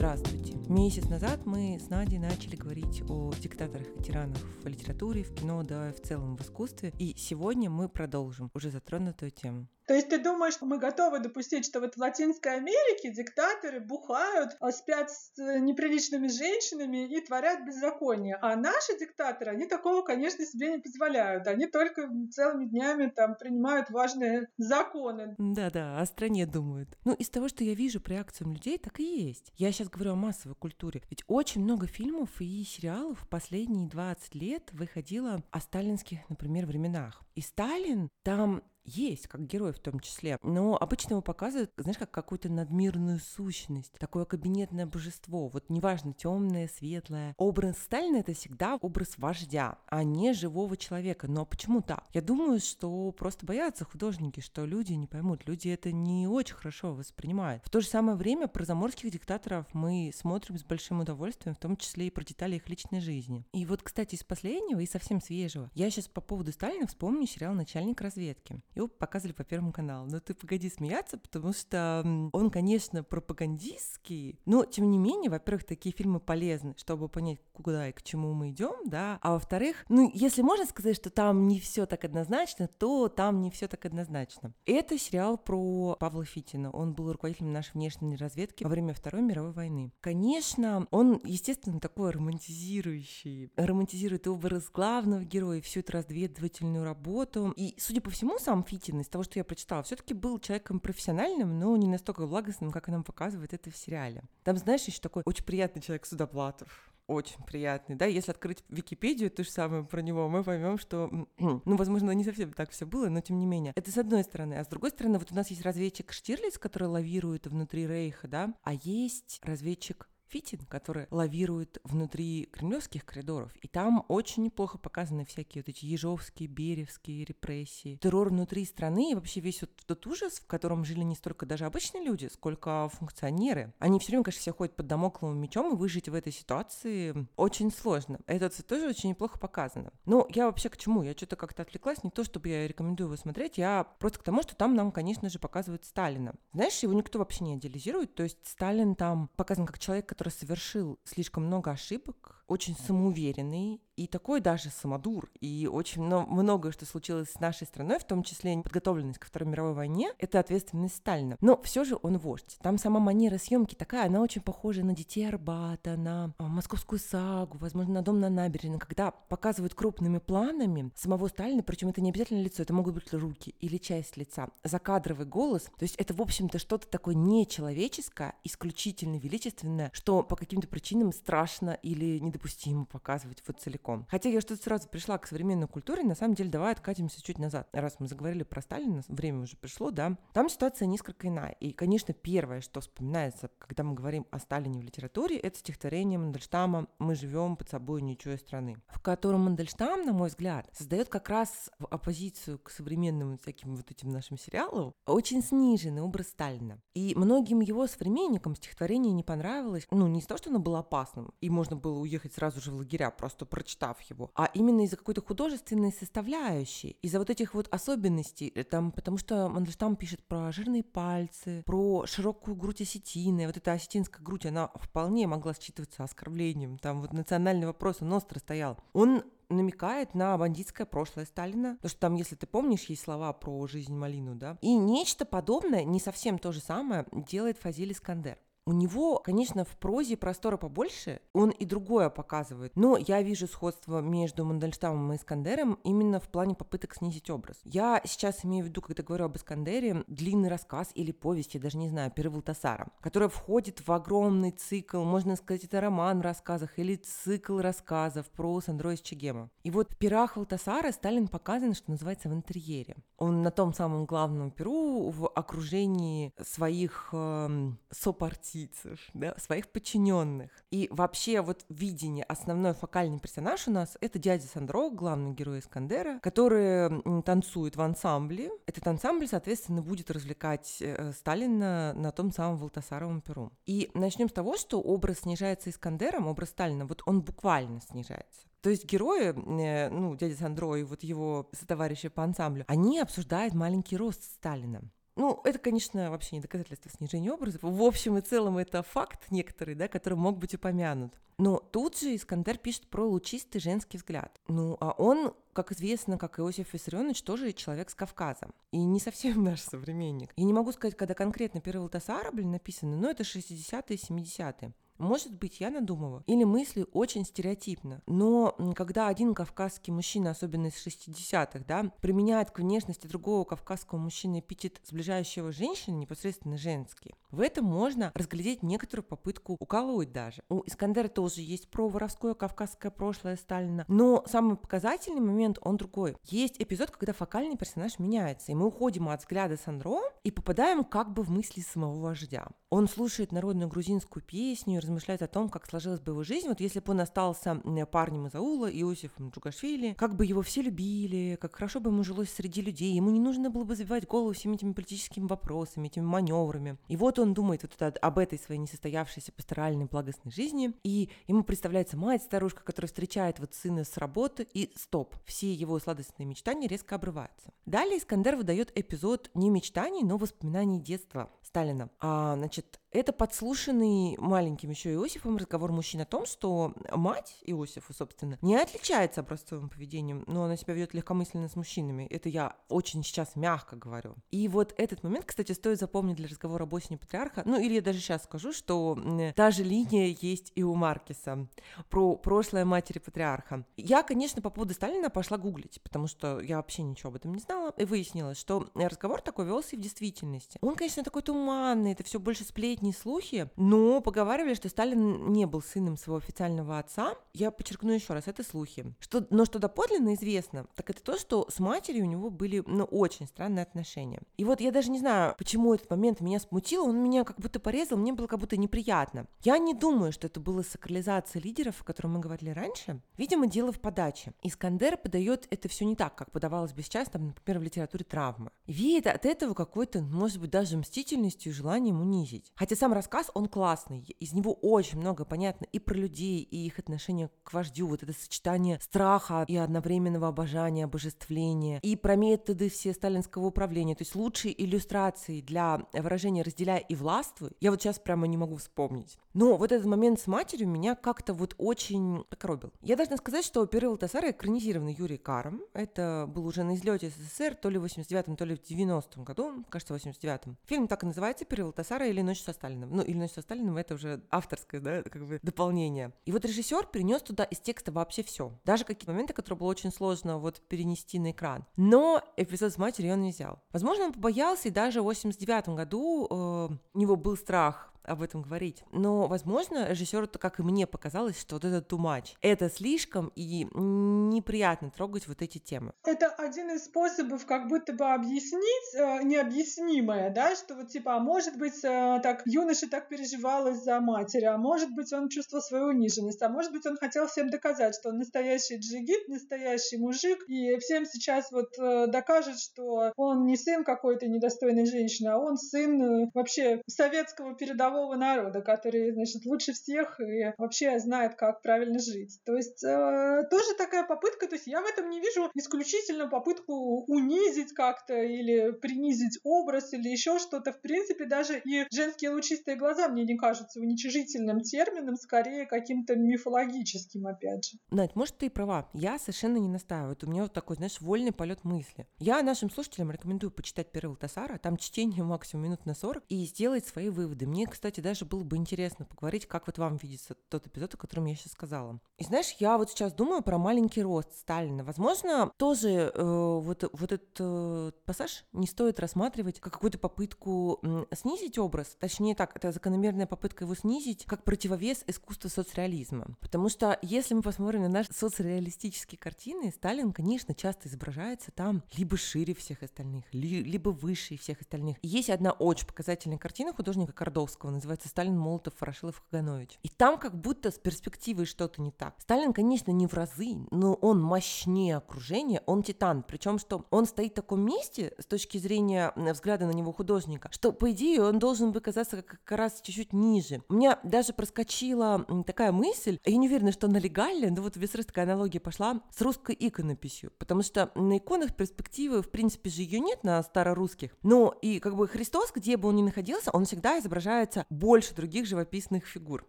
Здравствуйте. Месяц назад мы с Надей начали говорить о диктаторах и тиранах в литературе, в кино, да и в целом в искусстве. И сегодня мы продолжим уже затронутую тему. То есть ты думаешь, мы готовы допустить, что вот в Латинской Америке диктаторы бухают, а спят с э, неприличными женщинами и творят беззаконие. А наши диктаторы, они такого, конечно, себе не позволяют. Они только целыми днями там принимают важные законы. Да-да, о стране думают. Ну, из того, что я вижу по реакциям людей, так и есть. Я сейчас говорю о массовой культуре. Ведь очень много фильмов и сериалов в последние 20 лет выходило о сталинских, например, временах. И Сталин там есть, как герой в том числе. Но обычно его показывают, знаешь, как какую-то надмирную сущность, такое кабинетное божество. Вот неважно, темное, светлое. Образ Сталина это всегда образ вождя, а не живого человека. Но почему так? Я думаю, что просто боятся художники, что люди не поймут. Люди это не очень хорошо воспринимают. В то же самое время про заморских диктаторов мы смотрим с большим удовольствием, в том числе и про детали их личной жизни. И вот, кстати, из последнего и совсем свежего. Я сейчас по поводу Сталина вспомню сериал «Начальник разведки». Его показывали по Первому каналу. Но ты погоди смеяться, потому что он, конечно, пропагандистский, но, тем не менее, во-первых, такие фильмы полезны, чтобы понять, куда и к чему мы идем, да, а во-вторых, ну, если можно сказать, что там не все так однозначно, то там не все так однозначно. Это сериал про Павла Фитина. Он был руководителем нашей внешней разведки во время Второй мировой войны. Конечно, он, естественно, такой романтизирующий, романтизирует образ главного героя, всю эту разведывательную работу. И, судя по всему, сам Фитин, из того, что я прочитала, все-таки был человеком профессиональным, но не настолько благостным, как нам показывает это в сериале. Там, знаешь, еще такой очень приятный человек Судоплатов очень приятный, да, если открыть Википедию, то же самое про него, мы поймем, что, ну, возможно, не совсем так все было, но тем не менее. Это с одной стороны. А с другой стороны, вот у нас есть разведчик Штирлиц, который лавирует внутри Рейха, да, а есть разведчик Фитин, который лавирует внутри кремлевских коридоров. И там очень неплохо показаны всякие вот эти ежовские, беревские репрессии, террор внутри страны и вообще весь вот тот ужас, в котором жили не столько даже обычные люди, сколько функционеры. Они все время, конечно, все ходят под домокловым мечом, и выжить в этой ситуации очень сложно. Это тоже очень неплохо показано. Но я вообще к чему? Я что-то как-то отвлеклась. Не то, чтобы я рекомендую его смотреть, я просто к тому, что там нам, конечно же, показывают Сталина. Знаешь, его никто вообще не идеализирует. То есть Сталин там показан как человек, который совершил слишком много ошибок, очень самоуверенный, и такой даже самодур, и очень много, что случилось с нашей страной, в том числе неподготовленность ко Второй мировой войне, это ответственность Сталина. Но все же он вождь. Там сама манера съемки такая, она очень похожа на детей Арбата, на а, московскую сагу, возможно, на дом на набережной, когда показывают крупными планами самого Сталина, причем это не обязательно лицо, это могут быть руки или часть лица, закадровый голос. То есть это, в общем-то, что-то такое нечеловеческое, исключительно величественное, что по каким-то причинам страшно или недопустимо показывать вот целиком. Хотя я что-то сразу пришла к современной культуре, на самом деле давай откатимся чуть назад. Раз мы заговорили про Сталина, время уже пришло, да, там ситуация несколько иная. И, конечно, первое, что вспоминается, когда мы говорим о Сталине в литературе, это стихотворение Мандельштама «Мы живем под собой ничего страны», в котором Мандельштам, на мой взгляд, создает как раз в оппозицию к современным всяким вот этим нашим сериалам очень сниженный образ Сталина. И многим его современникам стихотворение не понравилось, ну, не из-за того, что оно было опасным, и можно было уехать сразу же в лагеря, просто прочитав его, а именно из-за какой-то художественной составляющей, из-за вот этих вот особенностей, э, там, потому что Мандельштам пишет про жирные пальцы, про широкую грудь осетины, вот эта осетинская грудь, она вполне могла считываться оскорблением, там вот национальный вопрос, он остро стоял. Он намекает на бандитское прошлое Сталина, потому что там, если ты помнишь, есть слова про жизнь Малину, да, и нечто подобное, не совсем то же самое, делает Фазиль Искандер. У него, конечно, в прозе простора побольше, он и другое показывает, но я вижу сходство между Мандельштамом и Искандером именно в плане попыток снизить образ. Я сейчас имею в виду, когда говорю об Искандере, длинный рассказ или повесть, я даже не знаю, Пиры Валтасара, которая входит в огромный цикл, можно сказать, это роман в рассказах или цикл рассказов про Сандро из Чегема. И вот в «Пирах Валтасара» Сталин показан, что называется, в интерьере. Он на том самом главном перу в окружении своих э, сопартий сицев, да, своих подчиненных. И вообще вот видение, основной фокальный персонаж у нас это дядя Сандро, главный герой Искандера, который танцует в ансамбле. Этот ансамбль, соответственно, будет развлекать э, Сталина на том самом Волтасаровом перу. И начнем с того, что образ снижается Искандером, образ Сталина, вот он буквально снижается. То есть герои, э, ну, дядя Сандро и вот его сотоварищи по ансамблю, они обсуждают маленький рост Сталина. Ну, это, конечно, вообще не доказательство снижения образов. В общем и целом это факт некоторый, да, который мог быть упомянут. Но тут же Искандер пишет про лучистый женский взгляд. Ну, а он, как известно, как Иосиф Виссарионович, тоже человек с Кавказа. И не совсем наш современник. Я не могу сказать, когда конкретно первые Валтасара были написаны, но это 60-е, 70-е. Может быть, я надумываю. Или мысли очень стереотипно. Но когда один кавказский мужчина, особенно из 60-х, да, применяет к внешности другого кавказского мужчины эпитет сближающего женщины, непосредственно женский, в этом можно разглядеть некоторую попытку уколоть даже. У Искандера тоже есть про воровское кавказское прошлое Сталина. Но самый показательный момент, он другой. Есть эпизод, когда фокальный персонаж меняется, и мы уходим от взгляда Сандро и попадаем как бы в мысли самого вождя. Он слушает народную грузинскую песню размышляет о том, как сложилась бы его жизнь, вот если бы он остался парнем из аула, Иосифом Джугашвили, как бы его все любили, как хорошо бы ему жилось среди людей, ему не нужно было бы забивать голову всеми этими политическими вопросами, этими маневрами. И вот он думает вот это, об этой своей несостоявшейся пасторальной благостной жизни, и ему представляется мать, старушка, которая встречает вот сына с работы, и стоп, все его сладостные мечтания резко обрываются. Далее Искандер выдает эпизод не мечтаний, но воспоминаний детства Сталина. А, значит, это подслушанный маленьким еще Иосифом разговор мужчин о том, что мать Иосифа, собственно, не отличается образцовым поведением, но она себя ведет легкомысленно с мужчинами. Это я очень сейчас мягко говорю. И вот этот момент, кстати, стоит запомнить для разговора об осени патриарха. Ну, или я даже сейчас скажу, что та же линия есть и у Маркиса про прошлое матери патриарха. Я, конечно, по поводу Сталина пошла гуглить, потому что я вообще ничего об этом не знала, и выяснилось, что разговор такой велся и в действительности. Он, конечно, такой туманный, это все больше сплетни сплетни, слухи, но поговаривали, что Сталин не был сыном своего официального отца. Я подчеркну еще раз, это слухи. Что, но что доподлинно известно, так это то, что с матерью у него были ну, очень странные отношения. И вот я даже не знаю, почему этот момент меня смутил, он меня как будто порезал, мне было как будто неприятно. Я не думаю, что это было сакрализация лидеров, о котором мы говорили раньше. Видимо, дело в подаче. Искандер подает это все не так, как подавалось бы сейчас, там, например, в литературе травмы. Веет от этого какой-то, может быть, даже мстительностью и желанием унизить. Хотя сам рассказ, он классный. Из него очень много понятно и про людей, и их отношение к вождю. Вот это сочетание страха и одновременного обожания, обожествления. И про методы все сталинского управления. То есть лучшие иллюстрации для выражения «разделяй и властвуй» я вот сейчас прямо не могу вспомнить. Но вот этот момент с матерью меня как-то вот очень покоробил. Я должна сказать, что первый Валтасара экранизированный Юрий Каром. Это был уже на излете СССР, то ли в 89-м, то ли в 90-м году, кажется, в 89-м. Фильм так и называется «Первый Валтасара» или «Ночь со Сталиным». Ну, «Ночь со Сталиным» — это уже авторское, да, как бы дополнение. И вот режиссер перенес туда из текста вообще все. Даже какие-то моменты, которые было очень сложно вот перенести на экран. Но эпизод с матерью он не взял. Возможно, он побоялся, и даже в 89 году э, у него был страх об этом говорить. Но, возможно, режиссеру, как и мне показалось, что вот это too much. Это слишком и неприятно трогать вот эти темы. Это один из способов как будто бы объяснить э, необъяснимое, да, что вот типа, а может быть, э, так юноша так переживал из-за матери, а может быть, он чувствовал свою униженность, а может быть, он хотел всем доказать, что он настоящий джигит, настоящий мужик, и всем сейчас вот э, докажет, что он не сын какой-то недостойной женщины, а он сын э, вообще советского передового передового народа, который, значит, лучше всех и вообще знает, как правильно жить. То есть э, тоже такая попытка, то есть я в этом не вижу исключительно попытку унизить как-то или принизить образ или еще что-то. В принципе, даже и женские лучистые глаза мне не кажутся уничижительным термином, скорее каким-то мифологическим, опять же. Надь, может, ты и права. Я совершенно не настаиваю. У меня вот такой, знаешь, вольный полет мысли. Я нашим слушателям рекомендую почитать Перл Тасара. Там чтение максимум минут на 40 и сделать свои выводы. Мне, кстати, даже было бы интересно поговорить, как вот вам видится тот эпизод, о котором я сейчас сказала. И знаешь, я вот сейчас думаю про маленький рост Сталина. Возможно, тоже э, вот, вот этот э, пассаж не стоит рассматривать как какую-то попытку э, снизить образ. Точнее так, это закономерная попытка его снизить как противовес искусства соцреализма. Потому что если мы посмотрим на наши соцреалистические картины, Сталин, конечно, часто изображается там либо шире всех остальных, ли, либо выше всех остальных. Есть одна очень показательная картина художника Кордовского Чехова, называется «Сталин, Молотов, Ворошилов, Каганович». И там как будто с перспективой что-то не так. Сталин, конечно, не в разы, но он мощнее окружения, он титан. Причем, что он стоит в таком месте с точки зрения взгляда на него художника, что, по идее, он должен бы казаться как раз чуть-чуть ниже. У меня даже проскочила такая мысль, я не уверена, что она легальная, но вот такая аналогия пошла с русской иконописью, потому что на иконах перспективы, в принципе же ее нет на старорусских, но и как бы Христос, где бы он ни находился, он всегда изображается больше других живописных фигур.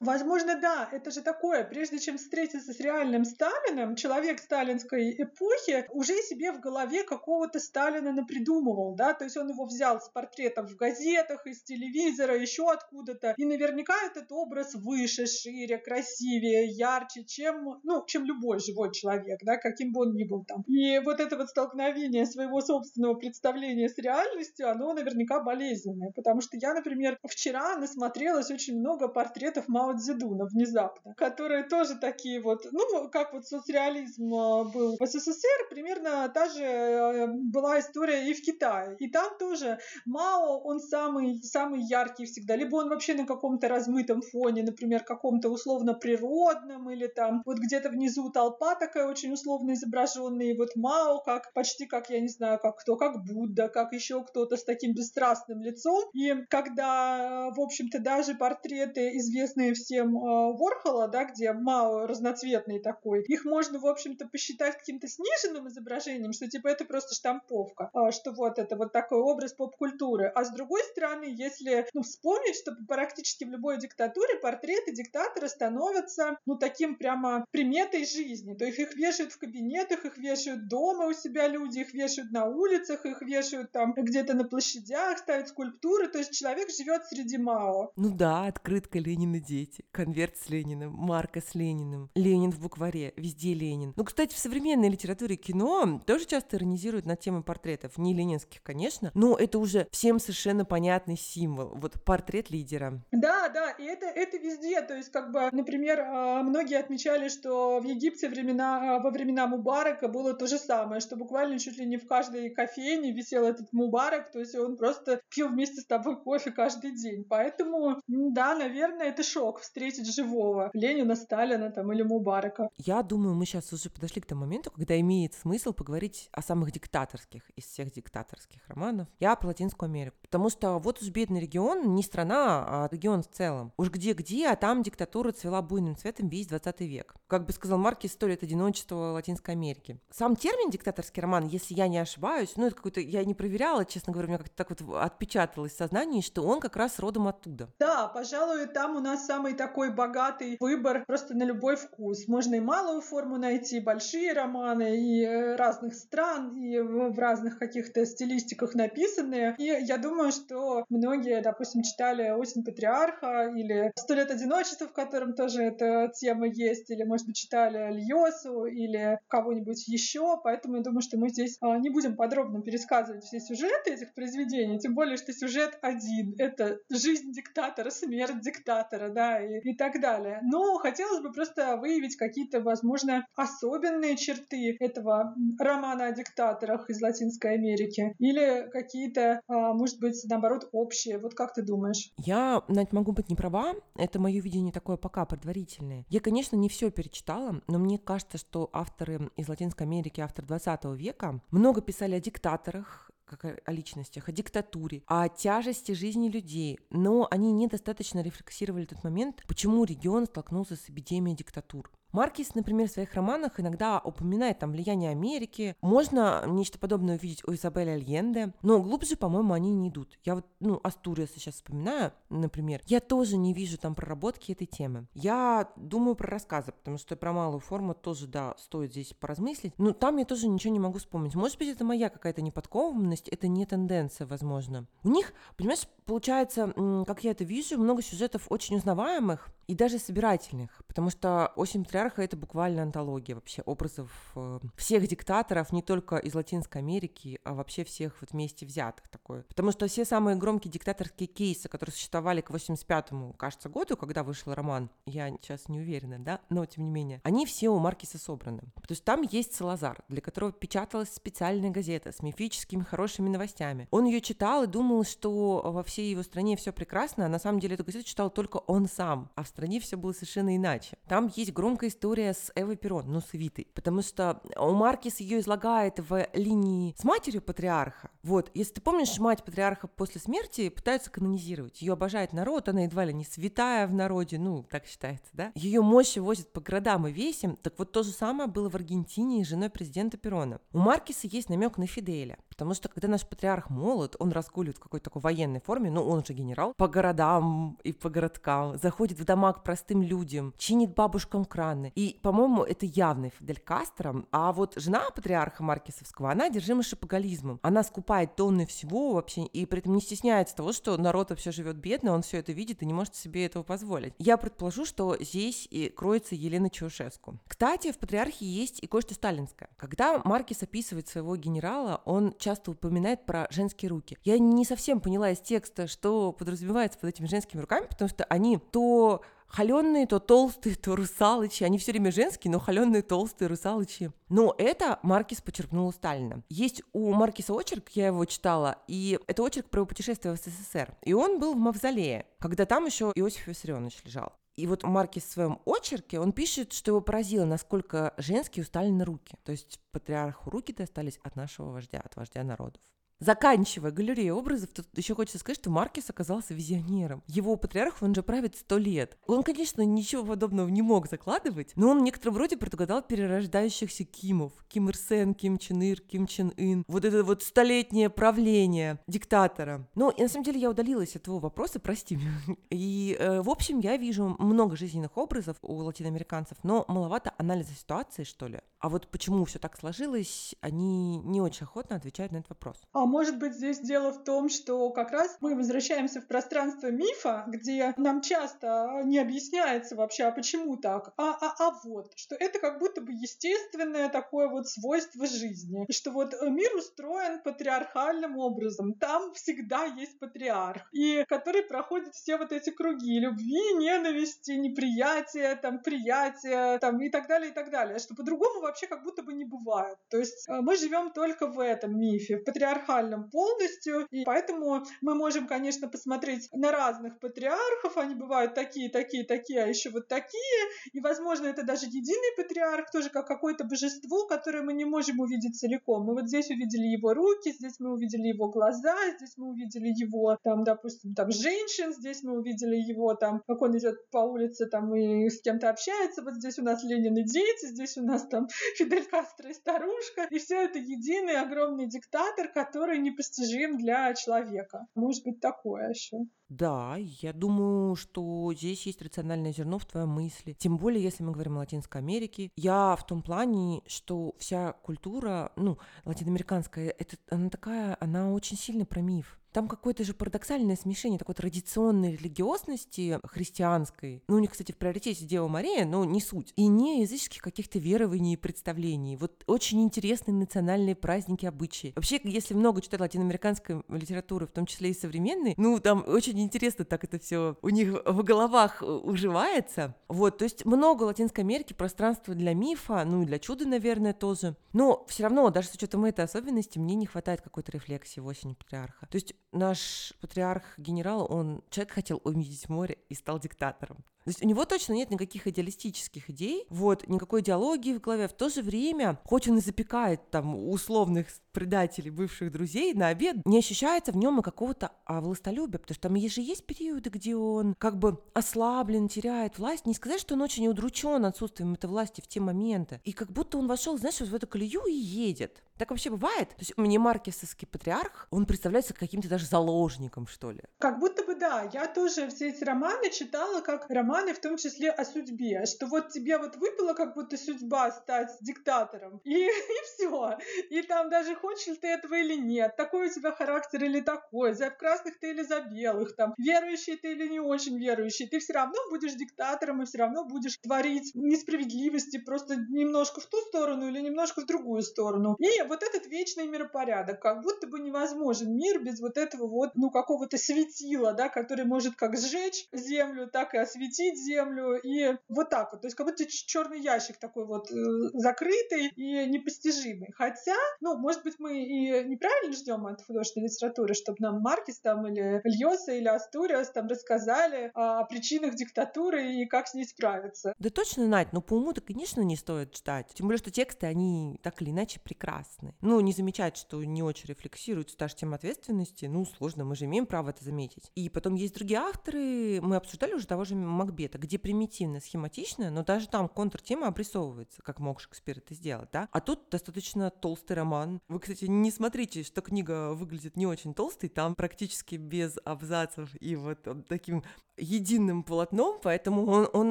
Возможно, да, это же такое, прежде чем встретиться с реальным Сталиным, человек сталинской эпохи уже себе в голове какого-то Сталина напридумывал, да, то есть он его взял с портретов в газетах, из телевизора, еще откуда-то, и наверняка этот образ выше, шире, красивее, ярче, чем, ну, чем любой живой человек, да, каким бы он ни был там. И вот это вот столкновение своего собственного представления с реальностью, оно наверняка болезненное, потому что я, например, вчера насмотрелась очень много портретов Мао Цзэдуна внезапно, которые тоже такие вот, ну, как вот соцреализм а, был в СССР, примерно та же э, была история и в Китае. И там тоже Мао, он самый, самый яркий всегда, либо он вообще на каком-то размытом фоне, например, каком-то условно природном, или там вот где-то внизу толпа такая очень условно изображенная, и вот Мао как почти как, я не знаю, как кто, как Будда, как еще кто-то с таким бесстрастным лицом. И когда, в общем-то, даже портреты, известные всем э, Ворхола, да, где Мао разноцветный такой, их можно, в общем-то, посчитать каким-то сниженным изображением, что типа это просто штамповка, а, что вот это вот такой образ поп-культуры. А с другой стороны, если ну, вспомнить, что практически в любой диктатуре портреты диктатора становятся ну таким прямо приметой жизни. То есть их вешают в кабинетах, их вешают дома у себя люди, их вешают на улицах, их вешают там где-то на площадях, ставят скульптуры. То есть человек живет среди Мао. Ну да, открытка Ленина дети, конверт с Лениным, марка с Лениным, Ленин в букваре, везде Ленин. Ну, кстати, в современной литературе и кино тоже часто иронизируют над темой портретов. Не ленинских, конечно, но это уже всем совершенно понятный символ. Вот портрет лидера. Да, да, и это, это везде. То есть, как бы, например, а, многие отмечали, что в Египте времена, а, во времена Мубарака было то же самое, что буквально чуть ли не в каждой кофейне висел этот Мубарак, то есть он просто пил вместе с тобой кофе каждый день. Поэтому, да, наверное, это шок встретить живого Ленина, Сталина там или Мубарака. Я думаю, мы сейчас уже подошли к тому моменту, когда имеет смысл поговорить о самых диктаторских из всех диктаторских романов. Я про Латинскую Америку. Потому что вот уж бедный регион, не страна, а регион в целом. Уж где-где, а там диктатура цвела буйным цветом весь 20 век. Как бы сказал Маркис, сто лет одиночества Латинской Америки. Сам термин «диктаторский роман», если я не ошибаюсь, ну, это какой-то, я не проверяла, честно говоря, у меня как-то так вот отпечаталось в сознании, что он как раз родом оттуда. Да, пожалуй, там у нас самый такой богатый выбор просто на любой вкус. Можно и малую форму найти, большие романы, и э, разных стран, и в разных каких-то стилистиках написанные. И я думаю, что многие, допустим, читали «Осень патриарха» или «Сто лет одиночества», в котором тоже эта тема есть, или, может быть, читали Льосу или кого-нибудь еще. Поэтому я думаю, что мы здесь а, не будем подробно пересказывать все сюжеты этих произведений, тем более, что сюжет один — это жизнь диктатора, смерть диктатора, да, и, и так далее. Но хотелось бы просто выявить какие-то, возможно, особенные черты этого романа о диктаторах из Латинской Америки или какие-то, а, может быть, наоборот, общие. Вот как ты думаешь? Я, Надь, могу быть не права. Это мое видение такое пока предварительное. Я, конечно, не все перечитала, но мне кажется, что авторы из Латинской Америки, автор 20 века, много писали о диктаторах, как о личностях, о диктатуре, о тяжести жизни людей, но они недостаточно рефлексировали тот момент, почему регион столкнулся с эпидемией диктатур. Маркис, например, в своих романах иногда упоминает там влияние Америки. Можно нечто подобное увидеть у Изабелли Альенде, но глубже, по-моему, они не идут. Я вот, ну, Астуриас сейчас вспоминаю, например. Я тоже не вижу там проработки этой темы. Я думаю про рассказы, потому что про малую форму тоже, да, стоит здесь поразмыслить. Но там я тоже ничего не могу вспомнить. Может быть, это моя какая-то неподкованность, это не тенденция, возможно. У них, понимаешь, получается, как я это вижу, много сюжетов очень узнаваемых и даже собирательных, потому что «Осень патриарха это буквально антология вообще образов э, всех диктаторов, не только из Латинской Америки, а вообще всех вот вместе взятых такое. Потому что все самые громкие диктаторские кейсы, которые существовали к 85-му, кажется, году, когда вышел роман, я сейчас не уверена, да, но тем не менее, они все у Маркиса собраны. То есть там есть Салазар, для которого печаталась специальная газета с мифическими хорошими новостями. Он ее читал и думал, что во всей его стране все прекрасно, а на самом деле эту газету читал только он сам, а в стране все было совершенно иначе. Там есть громкая история с Эвой Перон, ну, с Эвитой, потому что у Маркис ее излагает в линии с матерью патриарха. Вот, если ты помнишь, мать патриарха после смерти пытаются канонизировать. Ее обожает народ, она едва ли не святая в народе, ну, так считается, да? Ее мощи возят по городам и весим. Так вот, то же самое было в Аргентине и женой президента Перона. У Маркиса есть намек на Фиделя, потому что когда наш патриарх молод, он разгуливает в какой-то такой военной форме, ну, он же генерал, по городам и по городкам, заходит в дома к простым людям, чинит бабушкам краны. И, по-моему, это явный Фидель Кастро. А вот жена патриарха Маркисовского, она одержима шапоголизмом. Она скупает тонны всего вообще, и при этом не стесняется того, что народ вообще живет бедно, он все это видит и не может себе этого позволить. Я предположу, что здесь и кроется Елена Чаушеску. Кстати, в патриархии есть и кое-что сталинское. Когда Маркис описывает своего генерала, он часто упоминает про женские руки. Я не совсем поняла из текста, что подразумевается под этими женскими руками, потому что они то холеные, то толстые, то русалычи. Они все время женские, но холеные, толстые, русалычи. Но это Маркис почерпнул у Сталина. Есть у Маркиса очерк, я его читала, и это очерк про его путешествие в СССР. И он был в Мавзолее, когда там еще Иосиф Виссарионович лежал. И вот Маркис в своем очерке, он пишет, что его поразило, насколько женские у Сталина руки. То есть патриарху руки достались от нашего вождя, от вождя народов. Заканчивая галерею образов, тут еще хочется сказать, что Маркес оказался визионером. Его патриарх, он же правит сто лет. Он, конечно, ничего подобного не мог закладывать, но он в некотором роде предугадал перерождающихся Кимов. Ким Ир Сен, Ким Чен Ир, Ким Чен Ын. Вот это вот столетнее правление диктатора. Но и на самом деле я удалилась от твоего вопроса, прости меня. И, э, в общем, я вижу много жизненных образов у латиноамериканцев, но маловато анализа ситуации, что ли. А вот почему все так сложилось, они не очень охотно отвечают на этот вопрос. А может быть здесь дело в том, что как раз мы возвращаемся в пространство мифа, где нам часто не объясняется вообще, а почему так, а, а, а вот, что это как будто бы естественное такое вот свойство жизни, что вот мир устроен патриархальным образом, там всегда есть патриарх, и который проходит все вот эти круги любви, ненависти, неприятия, там, приятия, там, и так далее, и так далее, что по-другому вообще как будто бы не бывает. То есть э, мы живем только в этом мифе, в патриархальном полностью, и поэтому мы можем, конечно, посмотреть на разных патриархов, они бывают такие, такие, такие, а еще вот такие, и, возможно, это даже единый патриарх, тоже как какое-то божество, которое мы не можем увидеть целиком. Мы вот здесь увидели его руки, здесь мы увидели его глаза, здесь мы увидели его, там, допустим, там, женщин, здесь мы увидели его, там, как он идет по улице, там, и с кем-то общается, вот здесь у нас Ленин и дети, здесь у нас там Фидель Кастро и старушка. И все это единый огромный диктатор, который непостижим для человека. Может быть, такое еще. Да, я думаю, что здесь есть рациональное зерно в твоей мысли. Тем более, если мы говорим о Латинской Америке. Я в том плане, что вся культура, ну, латиноамериканская, это, она такая, она очень сильно про миф. Там какое-то же парадоксальное смешение такой традиционной религиозности христианской. Ну, у них, кстати, в приоритете Дева Мария, но не суть. И не языческих каких-то верований и представлений. Вот очень интересные национальные праздники, обычаи. Вообще, если много читать латиноамериканской литературы, в том числе и современной, ну, там очень интересно так это все у них в головах уживается. Вот, то есть много Латинской Америки, пространства для мифа, ну и для чуда, наверное, тоже. Но все равно, даже с учетом этой особенности, мне не хватает какой-то рефлексии в осени патриарха. То есть наш патриарх-генерал, он человек хотел увидеть море и стал диктатором. То есть у него точно нет никаких идеалистических идей, вот, никакой идеологии в голове. В то же время, хоть он и запекает там условных предателей, бывших друзей на обед, не ощущается в нем и какого-то а, властолюбия, потому что там же есть периоды, где он как бы ослаблен, теряет власть. Не сказать, что он очень удручен отсутствием этой власти в те моменты. И как будто он вошел, знаешь, в эту колею и едет. Так вообще бывает? То есть меня маркесовский патриарх, он представляется каким-то даже заложником, что ли. Как будто бы да. Я тоже все эти романы читала как роман романы, в том числе о судьбе, что вот тебе вот выпала как будто судьба стать диктатором, и, и все. И там даже хочешь ли ты этого или нет, такой у тебя характер или такой, за красных ты или за белых, там, верующий ты или не очень верующий, ты все равно будешь диктатором и все равно будешь творить несправедливости просто немножко в ту сторону или немножко в другую сторону. И вот этот вечный миропорядок, как будто бы невозможен мир без вот этого вот, ну, какого-то светила, да, который может как сжечь землю, так и осветить землю, и вот так вот. То есть как будто черный ящик такой вот э, закрытый и непостижимый. Хотя, ну, может быть, мы и неправильно ждем от художественной литературы, чтобы нам Маркис там или Льоса или Астуриас там рассказали о причинах диктатуры и как с ней справиться. Да точно, Надь, но по уму-то, конечно, не стоит ждать. Тем более, что тексты, они так или иначе прекрасны. Ну, не замечать, что не очень рефлексируют даже тем ответственности, ну, сложно, мы же имеем право это заметить. И потом есть другие авторы, мы обсуждали уже того же Макбета, где примитивно, схематично, но даже там контртема обрисовывается, как мог Шекспир это сделать, да? А тут достаточно толстый роман. Вы, кстати, не смотрите, что книга выглядит не очень толстой, там практически без абзацев и вот таким единым полотном, поэтому он, он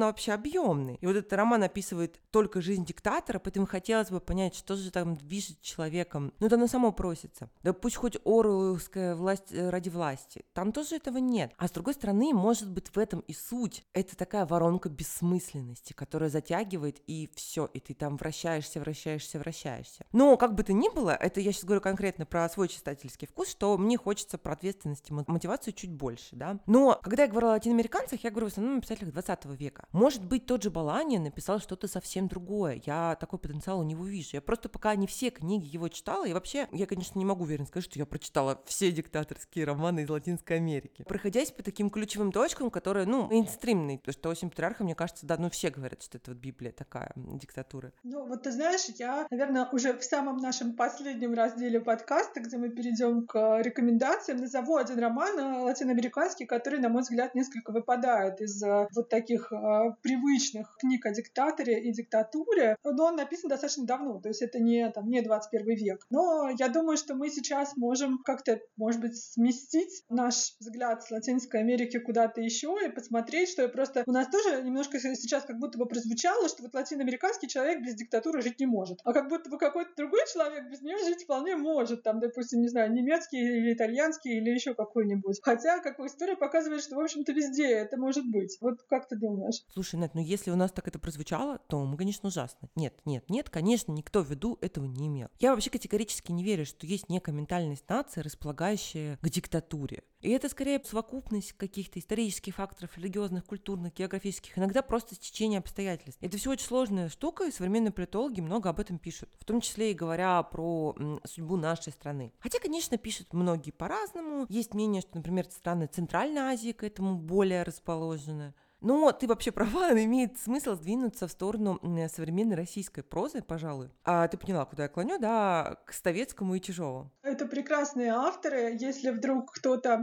вообще объемный. И вот этот роман описывает только жизнь диктатора, поэтому хотелось бы понять, что же там движет человеком. Ну, это оно само просится. Да пусть хоть Оруэллская власть э, ради власти. Там тоже этого нет. А с другой стороны, может быть, в этом и суть. Это такая воронка бессмысленности, которая затягивает, и все, и ты там вращаешься, вращаешься, вращаешься. Но, как бы то ни было, это я сейчас говорю конкретно про свой читательский вкус, что мне хочется про ответственность и мотивацию чуть больше, да. Но, когда я говорила о латиноамериканцах, я говорю в основном о писателях 20 века. Может быть, тот же Балани написал что-то совсем другое. Я такой потенциал у него вижу. Я просто пока не все книги его читала, и вообще, я, конечно, не могу уверенно сказать, что я прочитала все диктаторские романы из Латинской Америки. Проходясь по таким ключевым точкам, которые, ну, мейнстримные, потому что «Осень патриарха», мне кажется, да, ну, все говорят, что это вот Библия такая, диктатура. Ну, вот ты знаешь, я, наверное, уже в самом нашем последнем разделе подкаста, где мы перейдем к рекомендациям, назову один роман э, латиноамериканский, который, на мой взгляд, несколько выпадает из э, вот таких э, привычных книг о диктаторе и диктатуре. Но он написан достаточно давно, то есть это не, там, не 21 век. Но я думаю, что мы сейчас можем как-то, может быть, сместить наш взгляд с Латинской Америки куда-то еще и посмотреть, что просто у нас тоже немножко сейчас как будто бы прозвучало, что вот латиноамериканский человек без диктатуры жить не может. А как будто бы какой-то другой человек без нее жить вполне может. Там, допустим, не знаю, немецкий или итальянский или еще какой-нибудь. Хотя, как история показывает, что, в общем-то, везде это может быть. Вот как ты думаешь? Слушай, Нет, ну если у нас так это прозвучало, то мы, конечно, ужасно. Нет, нет, нет, конечно, никто в виду этого не имел. Я вообще категорически не верю, что есть некая ментальность нации, располагающая к диктатуре. И это скорее совокупность каких-то исторических факторов, религиозных, культурных, географических, иногда просто стечение обстоятельств. Это все очень сложная штука, и современные политологи много об этом пишут, в том числе и говоря про судьбу нашей страны. Хотя, конечно, пишут многие по-разному. Есть мнение, что, например, страны Центральной Азии к этому более расположены. Но ты вообще права, имеет смысл сдвинуться в сторону современной российской прозы, пожалуй. А ты поняла, куда я клоню, да, к Ставецкому и Чижову. Это прекрасные авторы. Если вдруг кто-то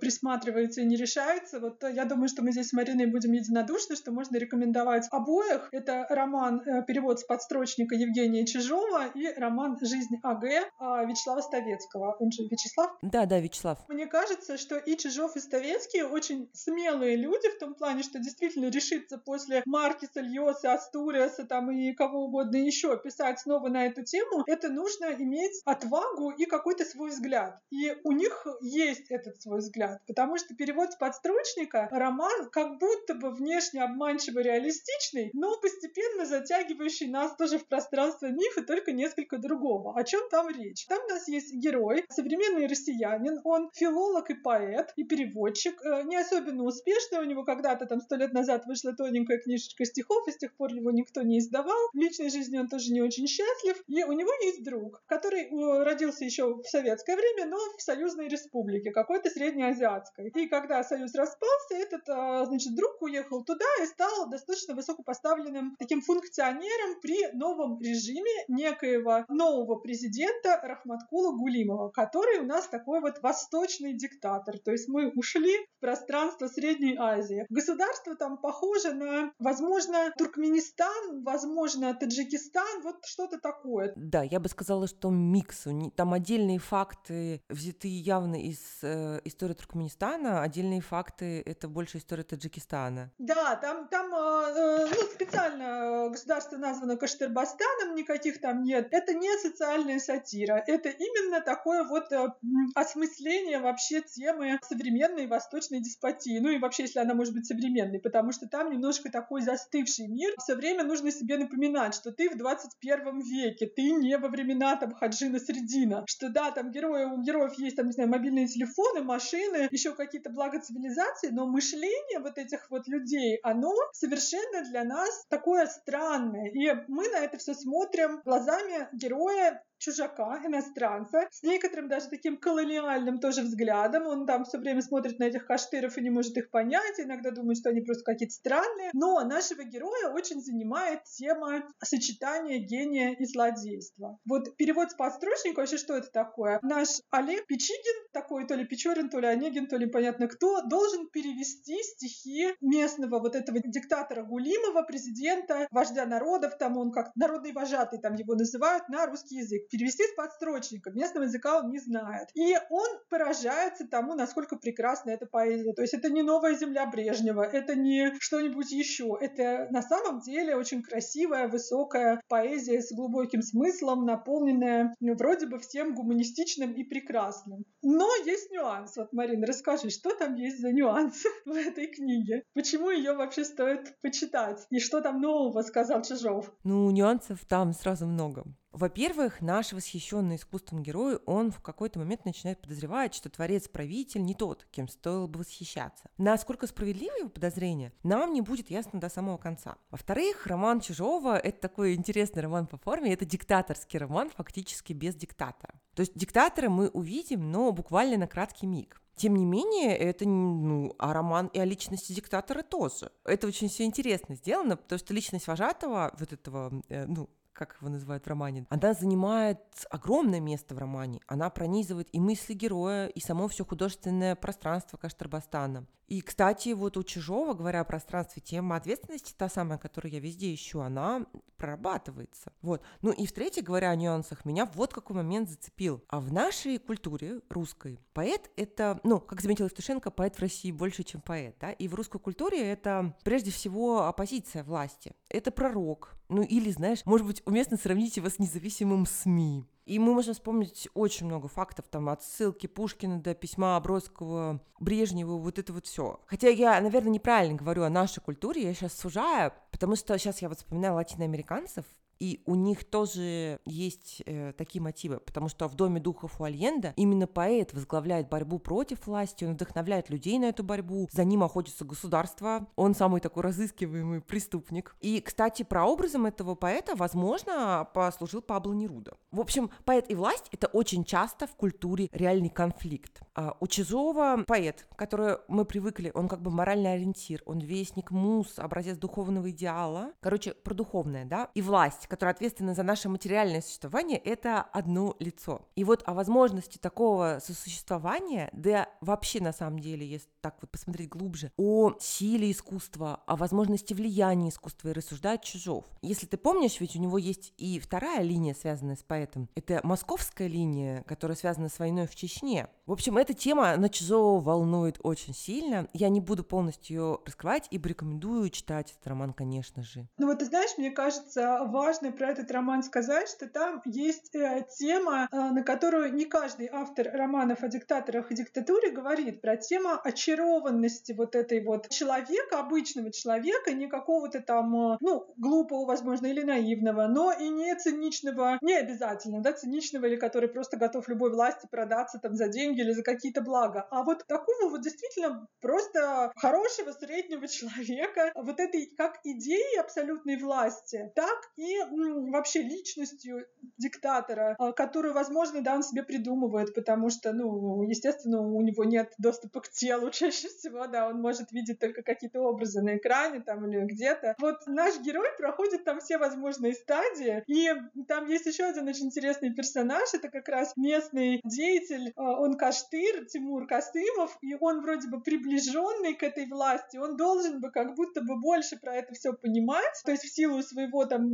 присматривается и не решается, вот я думаю, что мы здесь с Мариной будем единодушны, что можно рекомендовать обоих. Это роман э, «Перевод с подстрочника» Евгения Чижова и роман «Жизнь АГ» а, Вячеслава Ставецкого. Он же Вячеслав? Да, да, Вячеслав. Мне кажется, что и Чижов, и Ставецкий очень смелые люди в том плане, что действительно решиться после Маркиса, Льоса, Астуриаса там и кого угодно еще писать снова на эту тему, это нужно иметь отвагу и какой-то свой взгляд. И у них есть этот свой взгляд, потому что перевод с подстрочника роман как будто бы внешне обманчиво реалистичный, но постепенно затягивающий нас тоже в пространство мифа, только несколько другого. О чем там речь? Там у нас есть герой, современный россиянин, он филолог и поэт, и переводчик, э, не особенно успешный, у него когда-то там сто лет назад вышла тоненькая книжечка стихов, и с тех пор его никто не издавал. В личной жизни он тоже не очень счастлив. И у него есть друг, который э, родился еще в советское время, но в союзной республике, какой-то среднеазиатской. И когда союз распался, этот, э, значит, друг уехал туда и стал достаточно высокопоставленным таким функционером при новом режиме некоего нового президента Рахматкула Гулимова, который у нас такой вот восточный диктатор. То есть мы ушли в пространство Средней Азии. Государство государство там похоже на, возможно, Туркменистан, возможно, Таджикистан, вот что-то такое. Да, я бы сказала, что микс. Там отдельные факты взяты явно из э, истории Туркменистана, отдельные факты — это больше история Таджикистана. Да, там, там э, э ну, специально государство названо Каштырбастаном, никаких там нет. Это не социальная сатира, это именно такое вот э, осмысление вообще темы современной восточной деспотии. Ну и вообще, если она может быть современной, потому что там немножко такой застывший мир. Все время нужно себе напоминать, что ты в 21 веке, ты не во времена там Хаджина Средина, что да, там герои, у героев есть там, не знаю, мобильные телефоны, машины, еще какие-то блага цивилизации, но мышление вот этих вот людей, оно совершенно для нас такое странное. И мы на это все смотрим глазами героя чужака, иностранца, с некоторым даже таким колониальным тоже взглядом. Он там все время смотрит на этих каштыров и не может их понять, иногда думает, что они просто какие-то странные. Но нашего героя очень занимает тема сочетания гения и злодейства. Вот перевод с подстрочника, вообще что это такое? Наш Олег Печигин, такой то ли Печорин, то ли Онегин, то ли понятно кто, должен перевести стихи местного вот этого диктатора Гулимова, президента, вождя народов, там он как народный вожатый там его называют, на русский язык перевести с подстрочника. Местного языка он не знает. И он поражается тому, насколько прекрасна эта поэзия. То есть это не новая земля Брежнева, это не что-нибудь еще. Это на самом деле очень красивая, высокая поэзия с глубоким смыслом, наполненная ну, вроде бы всем гуманистичным и прекрасным. Но есть нюанс. Вот, Марина, расскажи, что там есть за нюансы в этой книге? Почему ее вообще стоит почитать? И что там нового сказал Чижов? Ну, нюансов там сразу много. Во-первых, наш восхищенный искусством герой, он в какой-то момент начинает подозревать, что творец-правитель не тот, кем стоило бы восхищаться. Насколько справедливы его подозрения, нам не будет ясно до самого конца. Во-вторых, роман Чужого — это такой интересный роман по форме, это диктаторский роман, фактически без диктатора. То есть диктатора мы увидим, но буквально на краткий миг. Тем не менее, это, ну, а роман и о личности диктатора тоже. Это очень все интересно сделано, потому что личность вожатого, вот этого, э, ну, как его называют в романе, она занимает огромное место в романе. Она пронизывает и мысли героя, и само все художественное пространство Каштарбастана. И, кстати, вот у Чужого, говоря о пространстве, тема ответственности, та самая, которую я везде ищу, она прорабатывается. Вот. Ну и в-третьих, говоря о нюансах, меня вот какой момент зацепил. А в нашей культуре русской поэт — это, ну, как заметил Евтушенко, поэт в России больше, чем поэт, да, и в русской культуре это прежде всего оппозиция власти. Это пророк, ну или, знаешь, может быть, уместно сравнить его с независимым СМИ. И мы можем вспомнить очень много фактов, там, от ссылки Пушкина до письма Бродского, Брежневу, вот это вот все. Хотя я, наверное, неправильно говорю о нашей культуре, я сейчас сужаю, потому что сейчас я вот вспоминаю латиноамериканцев, и у них тоже есть э, такие мотивы, потому что в Доме духов у Альенда именно поэт возглавляет борьбу против власти, он вдохновляет людей на эту борьбу, за ним охотится государство, он самый такой разыскиваемый преступник. И, кстати, прообразом этого поэта, возможно, послужил Пабло Неруда. В общем, поэт и власть — это очень часто в культуре реальный конфликт. А у Чижова поэт, который мы привыкли, он как бы моральный ориентир, он вестник мус, образец духовного идеала. Короче, про духовное, да? И власть, которая ответственна за наше материальное существование, это одно лицо. И вот о возможности такого сосуществования, да вообще на самом деле, если так вот посмотреть глубже, о силе искусства, о возможности влияния искусства и рассуждает Чижов. Если ты помнишь, ведь у него есть и вторая линия, связанная с поэтом. Это московская линия, которая связана с войной в Чечне. В общем, эта тема на Чижова волнует очень сильно. Я не буду полностью ее раскрывать и рекомендую читать этот роман, конечно же. Ну вот ты знаешь, мне кажется, важно про этот роман сказать, что там есть э, тема, э, на которую не каждый автор романов о диктаторах и диктатуре говорит, про тему очарованности вот этой вот человека, обычного человека, не какого-то там, э, ну, глупого, возможно, или наивного, но и не циничного, не обязательно, да, циничного или который просто готов любой власти продаться там за деньги или за какие-то блага, а вот такого вот действительно просто хорошего среднего человека, вот этой как идеи абсолютной власти, так и вообще личностью диктатора, а, которую, возможно, да, он себе придумывает, потому что, ну, естественно, у него нет доступа к телу чаще всего, да, он может видеть только какие-то образы на экране там или где-то. Вот наш герой проходит там все возможные стадии, и там есть еще один очень интересный персонаж, это как раз местный деятель, а, он Каштыр, Тимур Касымов, и он вроде бы приближенный к этой власти, он должен бы как будто бы больше про это все понимать, то есть в силу своего там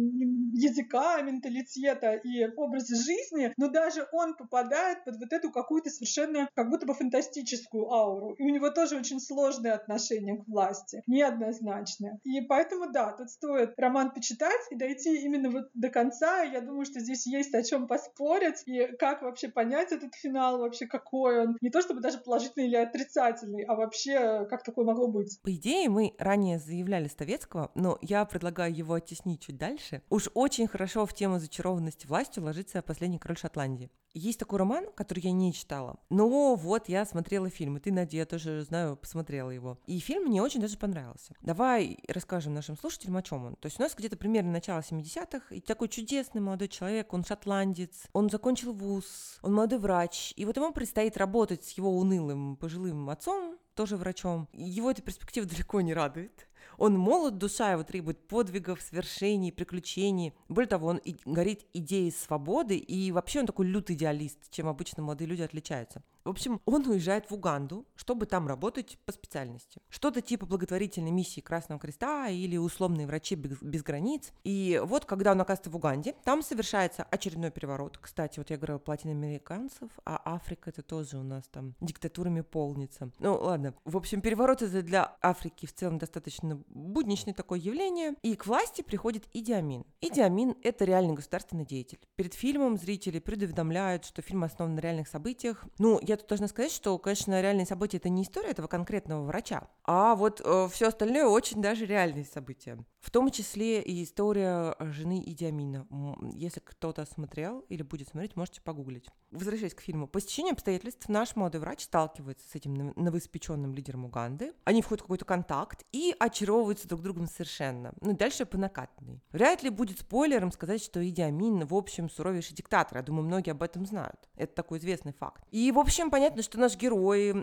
языка, менталитета и образа жизни, но даже он попадает под вот эту какую-то совершенно как будто бы фантастическую ауру. И у него тоже очень сложное отношение к власти, неоднозначное. И поэтому, да, тут стоит роман почитать и дойти именно вот до конца. Я думаю, что здесь есть о чем поспорить и как вообще понять этот финал, вообще какой он. Не то чтобы даже положительный или отрицательный, а вообще как такое могло быть. По идее, мы ранее заявляли Ставецкого, но я предлагаю его оттеснить чуть дальше. Уж очень хорошо в тему зачарованности властью ложится «Последний король Шотландии». Есть такой роман, который я не читала. Но вот я смотрела фильм, и ты, Надя, я тоже знаю, посмотрела его. И фильм мне очень даже понравился. Давай расскажем нашим слушателям, о чем он. То есть у нас где-то примерно начало 70-х, и такой чудесный молодой человек, он шотландец, он закончил вуз, он молодой врач, и вот ему предстоит работать с его унылым пожилым отцом, тоже врачом. Его эта перспектива далеко не радует. Он молод, душа его требует подвигов, свершений, приключений. Более того, он горит идеей свободы, и вообще он такой лютый идеалист, чем обычно молодые люди отличаются. В общем, он уезжает в Уганду, чтобы там работать по специальности. Что-то типа благотворительной миссии Красного Креста или условные врачи без, границ. И вот, когда он оказывается в Уганде, там совершается очередной переворот. Кстати, вот я говорила про латиноамериканцев, а Африка это тоже у нас там диктатурами полнится. Ну, ладно. В общем, переворот это для Африки в целом достаточно будничное такое явление. И к власти приходит Идиамин. Идиамин – это реальный государственный деятель. Перед фильмом зрители предуведомляют, что фильм основан на реальных событиях. Ну, я тут должна сказать, что, конечно, реальные события это не история этого конкретного врача, а вот э, все остальное очень даже реальные события. В том числе и история жены Идиамина. Если кто-то смотрел или будет смотреть, можете погуглить. Возвращаясь к фильму. По стечению обстоятельств наш молодой врач сталкивается с этим новоиспеченным лидером Уганды. Они входят в какой-то контакт и очаровываются друг другом совершенно. Ну, дальше по накатанной. Вряд ли будет спойлером сказать, что Идиамин, в общем, суровейший диктатор. Я думаю, многие об этом знают. Это такой известный факт. И, в общем, понятно, что наш герой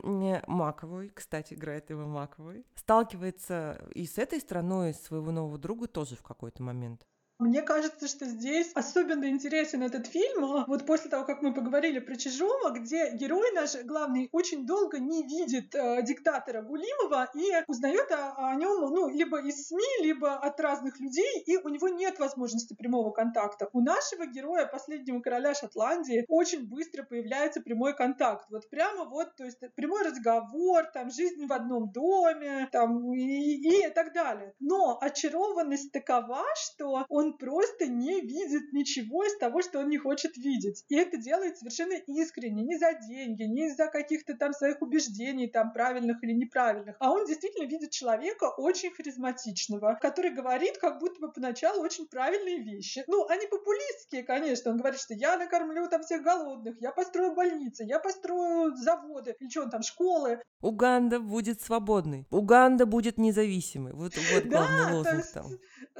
Маковой, кстати, играет его Маковой, сталкивается и с этой страной своего нового друга тоже в какой-то момент. Мне кажется, что здесь особенно интересен этот фильм, а, вот после того, как мы поговорили про Чижова, где герой наш главный очень долго не видит э, диктатора Гулимова и узнает о, о нем ну, либо из СМИ, либо от разных людей, и у него нет возможности прямого контакта. У нашего героя, последнего короля Шотландии, очень быстро появляется прямой контакт. Вот прямо вот, то есть прямой разговор, там, жизнь в одном доме, там, и, и так далее. Но очарованность такова, что он он просто не видит ничего из того, что он не хочет видеть. И это делает совершенно искренне, не за деньги, не из-за каких-то там своих убеждений, там, правильных или неправильных. А он действительно видит человека очень харизматичного, который говорит как будто бы поначалу очень правильные вещи. Ну, они популистские, конечно. Он говорит, что я накормлю там всех голодных, я построю больницы, я построю заводы, или что он там, школы. Уганда будет свободной. Уганда будет независимой. Вот, вот главный да, лозунг есть, там.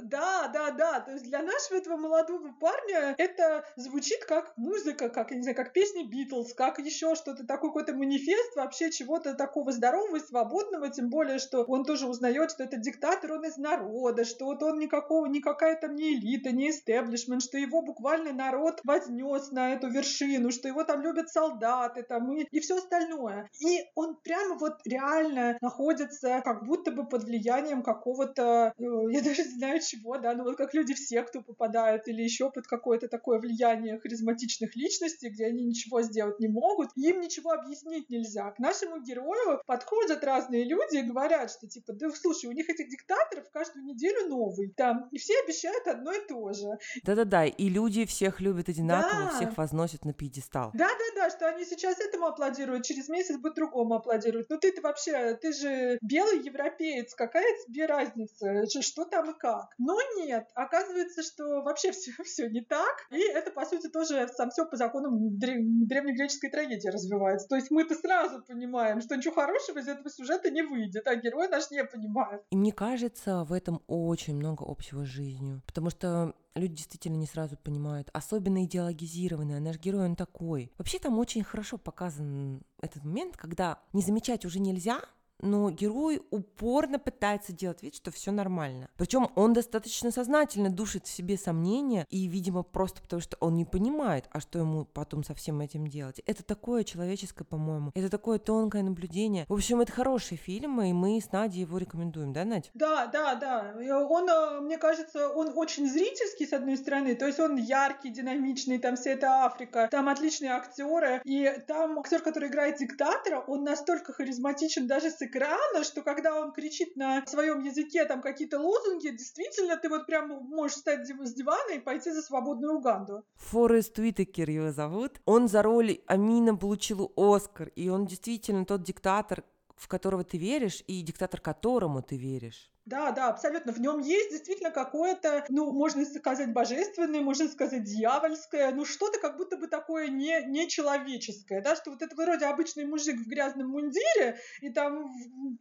Да, да, да. Есть для нашего этого молодого парня это звучит как музыка, как, я не знаю, как песни Битлз, как еще что-то такое, какой-то манифест вообще чего-то такого здорового и свободного, тем более, что он тоже узнает, что этот диктатор, он из народа, что вот он никакого, никакая там не элита, не истеблишмент, что его буквально народ вознес на эту вершину, что его там любят солдаты там и, и все остальное. И он прямо вот реально находится как будто бы под влиянием какого-то, э, я даже не знаю чего, да, ну вот как люди все, кто попадают, или еще под какое-то такое влияние харизматичных личностей, где они ничего сделать не могут, им ничего объяснить нельзя. К нашему герою подходят разные люди и говорят, что типа, да слушай, у них этих диктаторов каждую неделю новый, там, и все обещают одно и то же. Да-да-да, и люди всех любят одинаково, да. всех возносят на пьедестал. Да-да-да, что они сейчас этому аплодируют, через месяц будут другому аплодировать. Ну ты-то вообще, ты же белый европеец, какая тебе разница, что там и как? Но нет, оказывается, оказывается, что вообще все, все не так. И это, по сути, тоже сам все по законам древнегреческой трагедии развивается. То есть мы-то сразу понимаем, что ничего хорошего из этого сюжета не выйдет, а герой наш не понимает. И мне кажется, в этом очень много общего с жизнью. Потому что люди действительно не сразу понимают, особенно идеологизированный, а наш герой он такой. Вообще там очень хорошо показан этот момент, когда не замечать уже нельзя, но герой упорно пытается делать вид, что все нормально. Причем он достаточно сознательно душит в себе сомнения, и, видимо, просто потому что он не понимает, а что ему потом со всем этим делать. Это такое человеческое, по-моему. Это такое тонкое наблюдение. В общем, это хороший фильм, и мы с Надей его рекомендуем, да, Надь? Да, да, да. Он, э, мне кажется, он очень зрительский, с одной стороны, то есть он яркий, динамичный, там вся эта Африка, там отличные актеры, и там актер, который играет диктатора, он настолько харизматичен даже с экрана, что когда он кричит на своем языке там какие-то лозунги, действительно ты вот прям можешь встать с дивана и пойти за свободную Уганду. Форест Уитакер его зовут. Он за роль Амина получил Оскар, и он действительно тот диктатор, в которого ты веришь, и диктатор которому ты веришь. Да, да, абсолютно. В нем есть действительно какое-то, ну, можно сказать, божественное, можно сказать, дьявольское, ну, что-то как будто бы такое не, нечеловеческое, да, что вот это вроде обычный мужик в грязном мундире и там,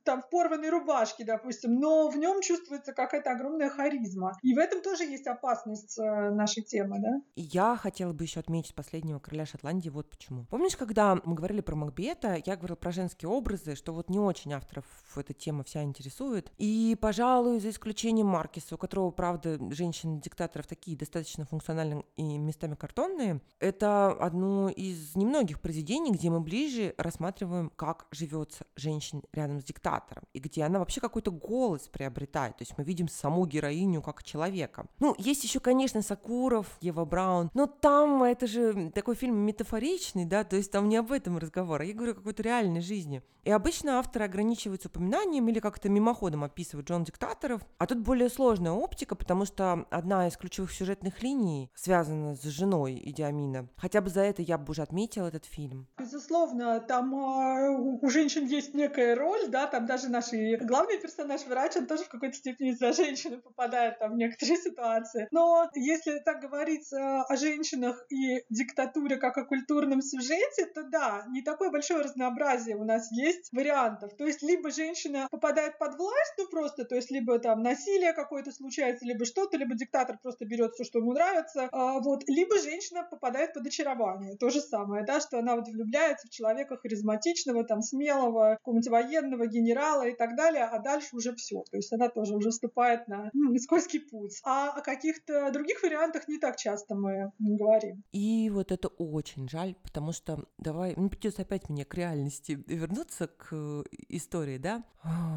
там в порванной рубашке, допустим, но в нем чувствуется какая-то огромная харизма. И в этом тоже есть опасность э, нашей темы, да. Я хотела бы еще отметить последнего короля Шотландии, вот почему. Помнишь, когда мы говорили про Макбета, я говорила про женские образы, что вот не очень авторов эта тема вся интересует, и, пожалуйста, Пожалуй, за исключением Маркиса, у которого, правда, женщины-диктаторов такие достаточно функциональные и местами картонные, это одно из немногих произведений, где мы ближе рассматриваем, как живется женщина рядом с диктатором, и где она вообще какой-то голос приобретает. То есть мы видим саму героиню как человека. Ну, есть еще, конечно, Сакуров, Ева Браун, но там это же такой фильм метафоричный, да, то есть там не об этом разговор, а я говорю о какой-то реальной жизни. И обычно авторы ограничиваются упоминанием или как-то мимоходом описывают Джон диктаторов. А тут более сложная оптика, потому что одна из ключевых сюжетных линий связана с женой Идиамина. Хотя бы за это я бы уже отметила этот фильм. Безусловно, там э, у женщин есть некая роль, да, там даже наш главный персонаж, врач, он тоже в какой-то степени за женщины попадает там в некоторые ситуации. Но если так говорить э, о женщинах и диктатуре как о культурном сюжете, то да, не такое большое разнообразие у нас есть вариантов. То есть либо женщина попадает под власть, ну просто, то есть либо там насилие какое-то случается, либо что-то, либо диктатор просто берет все, что ему нравится, а, вот, либо женщина попадает под очарование, то же самое, да, что она вот влюбляется в человека харизматичного, там, смелого, какого-нибудь военного генерала и так далее, а дальше уже все, то есть она тоже уже вступает на ну, скользкий путь. А о каких-то других вариантах не так часто мы говорим. И вот это очень жаль, потому что давай, ну, придется опять мне к реальности вернуться к э, истории, да,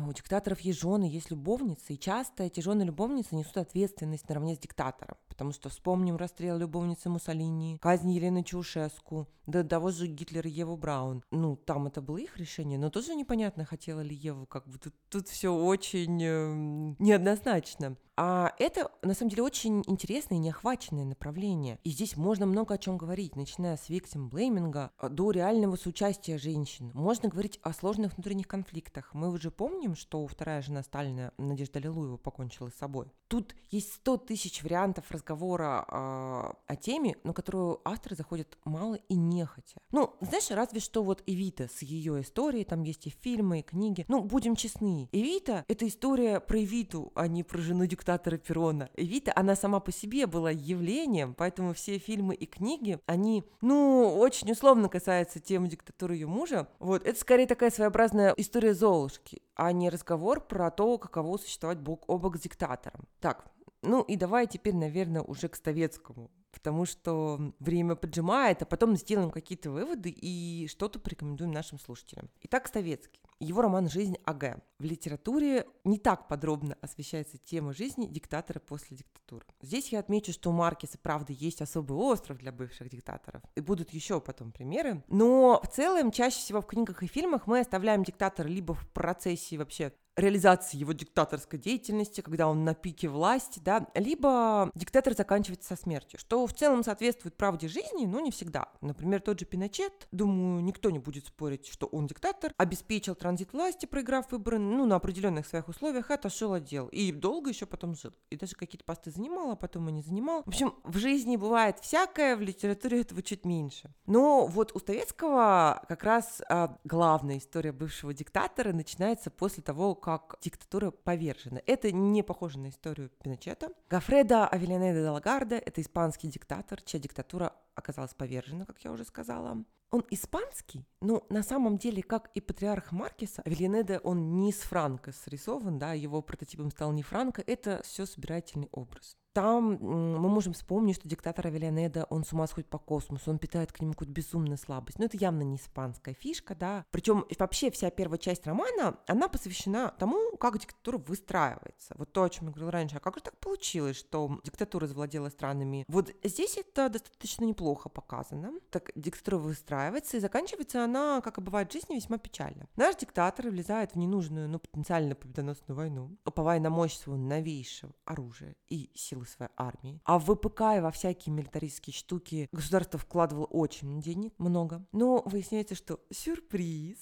у диктаторов есть жены, есть любовь, любовницы, и часто эти жены-любовницы несут ответственность наравне с диктатором, потому что вспомним расстрел любовницы Муссолини, казнь Елены Чаушеску, да того же Гитлера и Еву Браун. Ну, там это было их решение, но тоже непонятно, хотела ли Еву, как бы тут, тут все очень э, неоднозначно. А это, на самом деле, очень интересное и неохваченное направление. И здесь можно много о чем говорить, начиная с victim блейминга до реального соучастия женщин. Можно говорить о сложных внутренних конфликтах. Мы уже помним, что вторая жена Сталина, Надежда Лилуева, покончила с собой. Тут есть 100 тысяч вариантов разговора э, о теме, на которую авторы заходят мало и нехотя. Ну, знаешь, разве что вот Эвита с ее историей, там есть и фильмы, и книги. Ну, будем честны, Эвита — это история про Эвиту, а не про жену диктатора диктатора Перона. Вита, она сама по себе была явлением, поэтому все фильмы и книги, они, ну, очень условно касаются темы диктатуры ее мужа. Вот, это скорее такая своеобразная история Золушки, а не разговор про то, каково существовать бок о бок с диктатором. Так, ну и давай теперь, наверное, уже к Ставецкому потому что время поджимает, а потом сделаем какие-то выводы и что-то порекомендуем нашим слушателям. Итак, Ставецкий. Его роман «Жизнь АГ». В литературе не так подробно освещается тема жизни диктатора после диктатуры. Здесь я отмечу, что у Маркеса, правда, есть особый остров для бывших диктаторов. И будут еще потом примеры. Но в целом, чаще всего в книгах и фильмах мы оставляем диктатора либо в процессе вообще реализации его диктаторской деятельности, когда он на пике власти, да, либо диктатор заканчивается со смертью, что в целом соответствует правде жизни, но не всегда. Например, тот же Пиночет, думаю, никто не будет спорить, что он диктатор, обеспечил транзит власти, проиграв выборы, ну, на определенных своих условиях, отошел от дел. И долго еще потом жил. И даже какие-то посты занимал, а потом и не занимал. В общем, в жизни бывает всякое, в литературе этого чуть меньше. Но вот у Ставецкого как раз а, главная история бывшего диктатора начинается после того, как диктатура повержена. Это не похоже на историю Пиночета. Гафреда Авелянеда де Лагарда — это испанский диктатор, чья диктатура оказалась повержена, как я уже сказала. Он испанский, но на самом деле, как и патриарх Маркеса, Авельянеда, он не с Франко срисован, да, его прототипом стал не Франко, это все собирательный образ. Там мы можем вспомнить, что диктатор Авелианеда, он с ума сходит по космосу, он питает к нему какую-то безумную слабость. Но это явно не испанская фишка, да. Причем вообще вся первая часть романа, она посвящена тому, как диктатура выстраивается. Вот то, о чем я говорила раньше. А как же так получилось, что диктатура завладела странами? Вот здесь это достаточно неплохо показано. Так диктатура выстраивается, и заканчивается она, как и бывает в жизни, весьма печально. Наш диктатор влезает в ненужную, но потенциально победоносную войну, уповая на мощь своего новейшего оружия и сил силы своей армии. А в ВПК и во всякие милитаристские штуки государство вкладывало очень денег, много. Но выясняется, что сюрприз,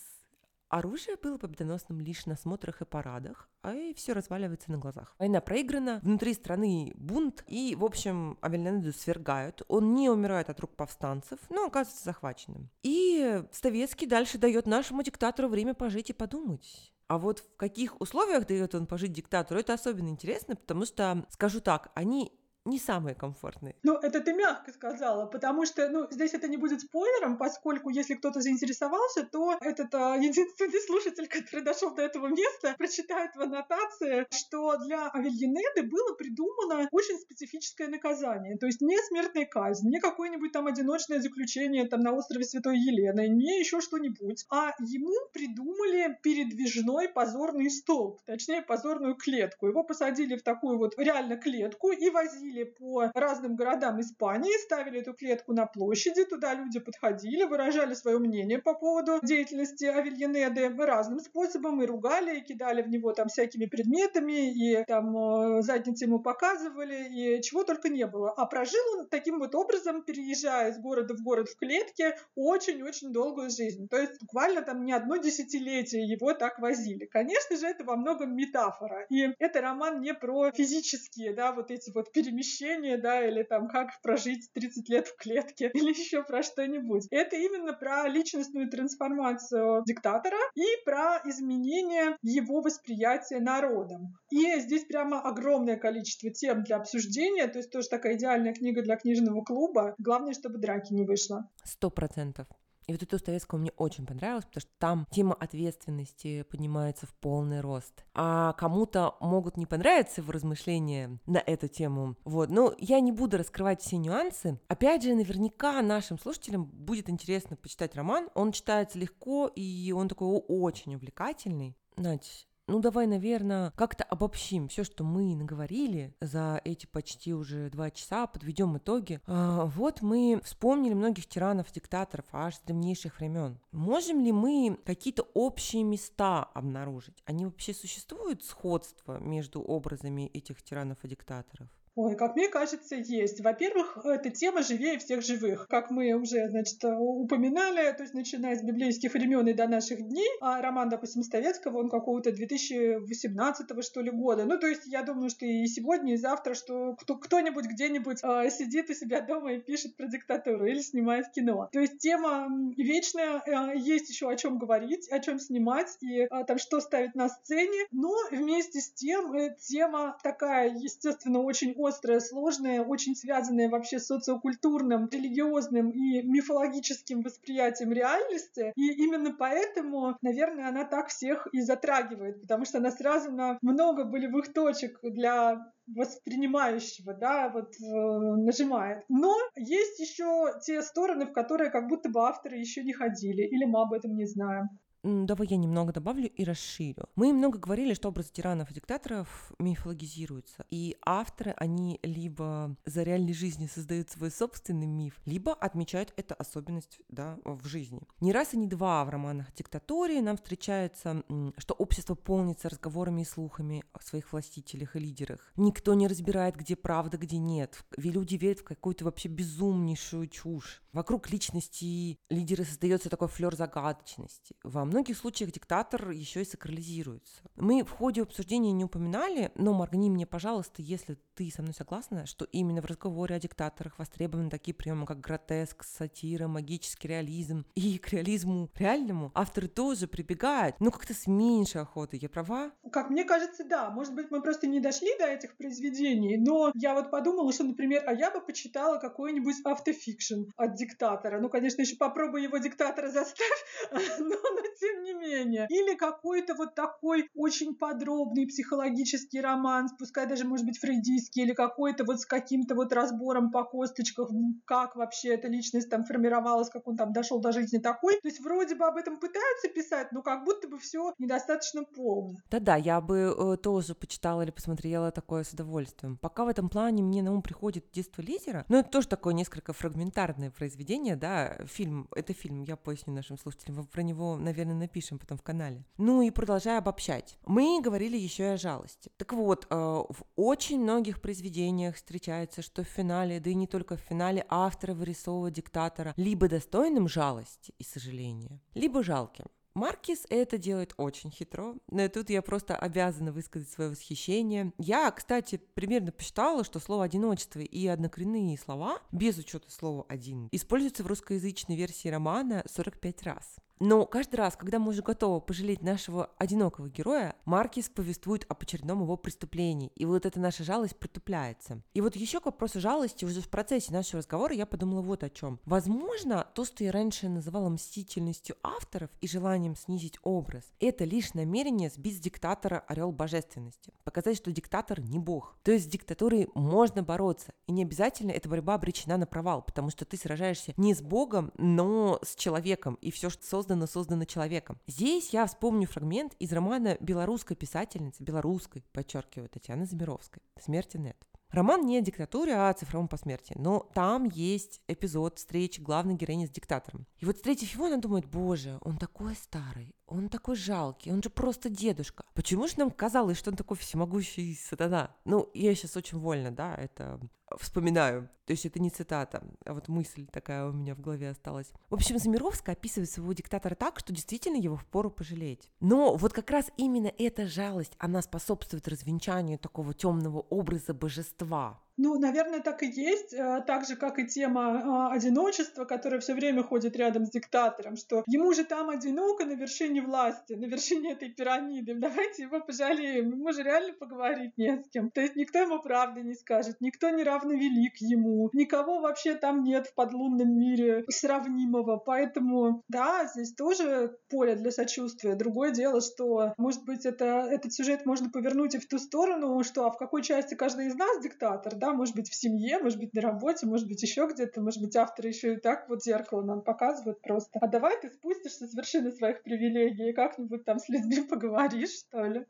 Оружие было победоносным лишь на смотрах и парадах, а и все разваливается на глазах. Война проиграна, внутри страны бунт, и, в общем, Авельянеду свергают. Он не умирает от рук повстанцев, но оказывается захваченным. И Ставецкий дальше дает нашему диктатору время пожить и подумать. А вот в каких условиях дает он пожить диктатору, это особенно интересно, потому что, скажу так, они не самые комфортные. Ну, это ты мягко сказала, потому что, ну, здесь это не будет спойлером, поскольку если кто-то заинтересовался, то этот а, единственный слушатель, который дошел до этого места, прочитает в аннотации, что для Авельянеды было придумано очень специфическое наказание. То есть не смертная казнь, не какое-нибудь там одиночное заключение там на острове Святой Елены, не еще что-нибудь, а ему придумали передвижной позорный столб, точнее позорную клетку. Его посадили в такую вот реально клетку и возили ходили по разным городам Испании, ставили эту клетку на площади, туда люди подходили, выражали свое мнение по поводу деятельности Авельянеды разным способом, и ругали, и кидали в него там всякими предметами, и там э, задницы ему показывали, и чего только не было. А прожил он таким вот образом, переезжая из города в город в клетке, очень-очень долгую жизнь. То есть буквально там не одно десятилетие его так возили. Конечно же, это во многом метафора. И это роман не про физические, да, вот эти вот перемещения перемещение, да, или там как прожить 30 лет в клетке, или еще про что-нибудь. Это именно про личностную трансформацию диктатора и про изменение его восприятия народом. И здесь прямо огромное количество тем для обсуждения, то есть тоже такая идеальная книга для книжного клуба. Главное, чтобы драки не вышло. Сто процентов. И вот это у мне очень понравилось, потому что там тема ответственности поднимается в полный рост. А кому-то могут не понравиться его размышления на эту тему. Вот, но я не буду раскрывать все нюансы. Опять же, наверняка нашим слушателям будет интересно почитать роман. Он читается легко, и он такой очень увлекательный. Надь, ну, давай, наверное, как-то обобщим все, что мы наговорили за эти почти уже два часа, подведем итоги. А, вот мы вспомнили многих тиранов, диктаторов аж с древнейших времен. Можем ли мы какие-то общие места обнаружить? Они вообще существуют сходство между образами этих тиранов и диктаторов? Ой, как мне кажется, есть. Во-первых, эта тема живее всех живых. Как мы уже, значит, упоминали, то есть начиная с библейских времен и до наших дней, а роман, допустим, Ставецкого, он какого-то 2018 что ли года. Ну, то есть я думаю, что и сегодня, и завтра, что кто, кто-нибудь где-нибудь э, сидит у себя дома и пишет про диктатуру или снимает кино. То есть тема вечная, э, есть еще о чем говорить, о чем снимать и э, там что ставить на сцене, но вместе с тем э, тема такая, естественно, очень острое, сложное, очень связанное вообще с социокультурным, религиозным и мифологическим восприятием реальности. И именно поэтому, наверное, она так всех и затрагивает, потому что она сразу на много болевых точек для воспринимающего, да, вот э, нажимает. Но есть еще те стороны, в которые как будто бы авторы еще не ходили, или мы об этом не знаем. Давай я немного добавлю и расширю. Мы много говорили, что образ тиранов и диктаторов мифологизируется. И авторы, они либо за реальной жизни создают свой собственный миф, либо отмечают эту особенность да, в жизни. Не раз и не два в романах «Диктатории» нам встречается, что общество полнится разговорами и слухами о своих властителях и лидерах. Никто не разбирает, где правда, где нет. Люди верят в какую-то вообще безумнейшую чушь. Вокруг личности лидера создается такой флер загадочности. Во многих случаях диктатор еще и сакрализируется. Мы в ходе обсуждения не упоминали, но моргни мне, пожалуйста, если ты со мной согласна, что именно в разговоре о диктаторах востребованы такие приемы, как гротеск, сатира, магический реализм. И к реализму реальному авторы тоже прибегают, ну как-то с меньшей охотой. Я права? Как мне кажется, да. Может быть, мы просто не дошли до этих произведений, но я вот подумала, что, например, а я бы почитала какой-нибудь автофикшн от диктатора. Ну, конечно, еще попробуй его диктатора заставь, но, но тем не менее. Или какой-то вот такой очень подробный психологический роман, пускай даже, может быть, фрейдистский, или какой-то вот с каким-то вот разбором по косточкам, как вообще эта личность там формировалась, как он там дошел до жизни такой. То есть вроде бы об этом пытаются писать, но как будто бы все недостаточно полно. Да-да, я бы э, тоже почитала или посмотрела такое с удовольствием. Пока в этом плане мне на ум приходит детство лидера, но это тоже такое несколько фрагментарное произведение, да, фильм, это фильм, я поясню нашим слушателям, про него, наверное, напишем потом в канале. Ну и продолжая обобщать. Мы говорили еще и о жалости. Так вот, э, в очень многих произведениях встречается, что в финале, да и не только в финале, авторы вырисовывают диктатора либо достойным жалости и сожаления, либо жалким. Маркис это делает очень хитро. Но тут я просто обязана высказать свое восхищение. Я, кстати, примерно посчитала, что слово «одиночество» и однокоренные слова, без учета слова «один», используются в русскоязычной версии романа 45 раз. Но каждый раз, когда мы уже готовы пожалеть нашего одинокого героя, Маркис повествует об очередном его преступлении, и вот эта наша жалость притупляется. И вот еще к вопросу жалости, уже в процессе нашего разговора я подумала вот о чем. Возможно, то, что я раньше называла мстительностью авторов и желанием снизить образ, это лишь намерение сбить с диктатора орел божественности, показать, что диктатор не бог. То есть с диктатурой можно бороться, и не обязательно эта борьба обречена на провал, потому что ты сражаешься не с богом, но с человеком, и все, что создано создано, создано человеком. Здесь я вспомню фрагмент из романа белорусской писательницы, белорусской, подчеркиваю, Татьяны Замировской «Смерти нет». Роман не о диктатуре, а о цифровом посмертии. Но там есть эпизод встречи главной героини с диктатором. И вот встретив его, она думает, боже, он такой старый, он такой жалкий, он же просто дедушка. Почему же нам казалось, что он такой всемогущий сатана? Ну, я сейчас очень вольно, да, это вспоминаю. То есть это не цитата, а вот мысль такая у меня в голове осталась. В общем, Замировская описывает своего диктатора так, что действительно его впору пожалеть. Но вот как раз именно эта жалость, она способствует развенчанию такого темного образа божества. Ну, наверное, так и есть. Э, так же, как и тема а, одиночества, которая все время ходит рядом с диктатором, что ему же там одиноко на вершине власти, на вершине этой пирамиды. Давайте его пожалеем. Ему же реально поговорить не с кем. То есть никто ему правды не скажет, никто не равно велик ему, никого вообще там нет в подлунном мире сравнимого. Поэтому, да, здесь тоже поле для сочувствия. Другое дело, что, может быть, это, этот сюжет можно повернуть и в ту сторону, что а в какой части каждый из нас диктатор, да, да, может быть, в семье, может быть, на работе, может быть, еще где-то, может быть, авторы еще и так вот зеркало нам показывают просто. А давай ты спустишься с вершины своих привилегий и как-нибудь там с людьми поговоришь, что ли.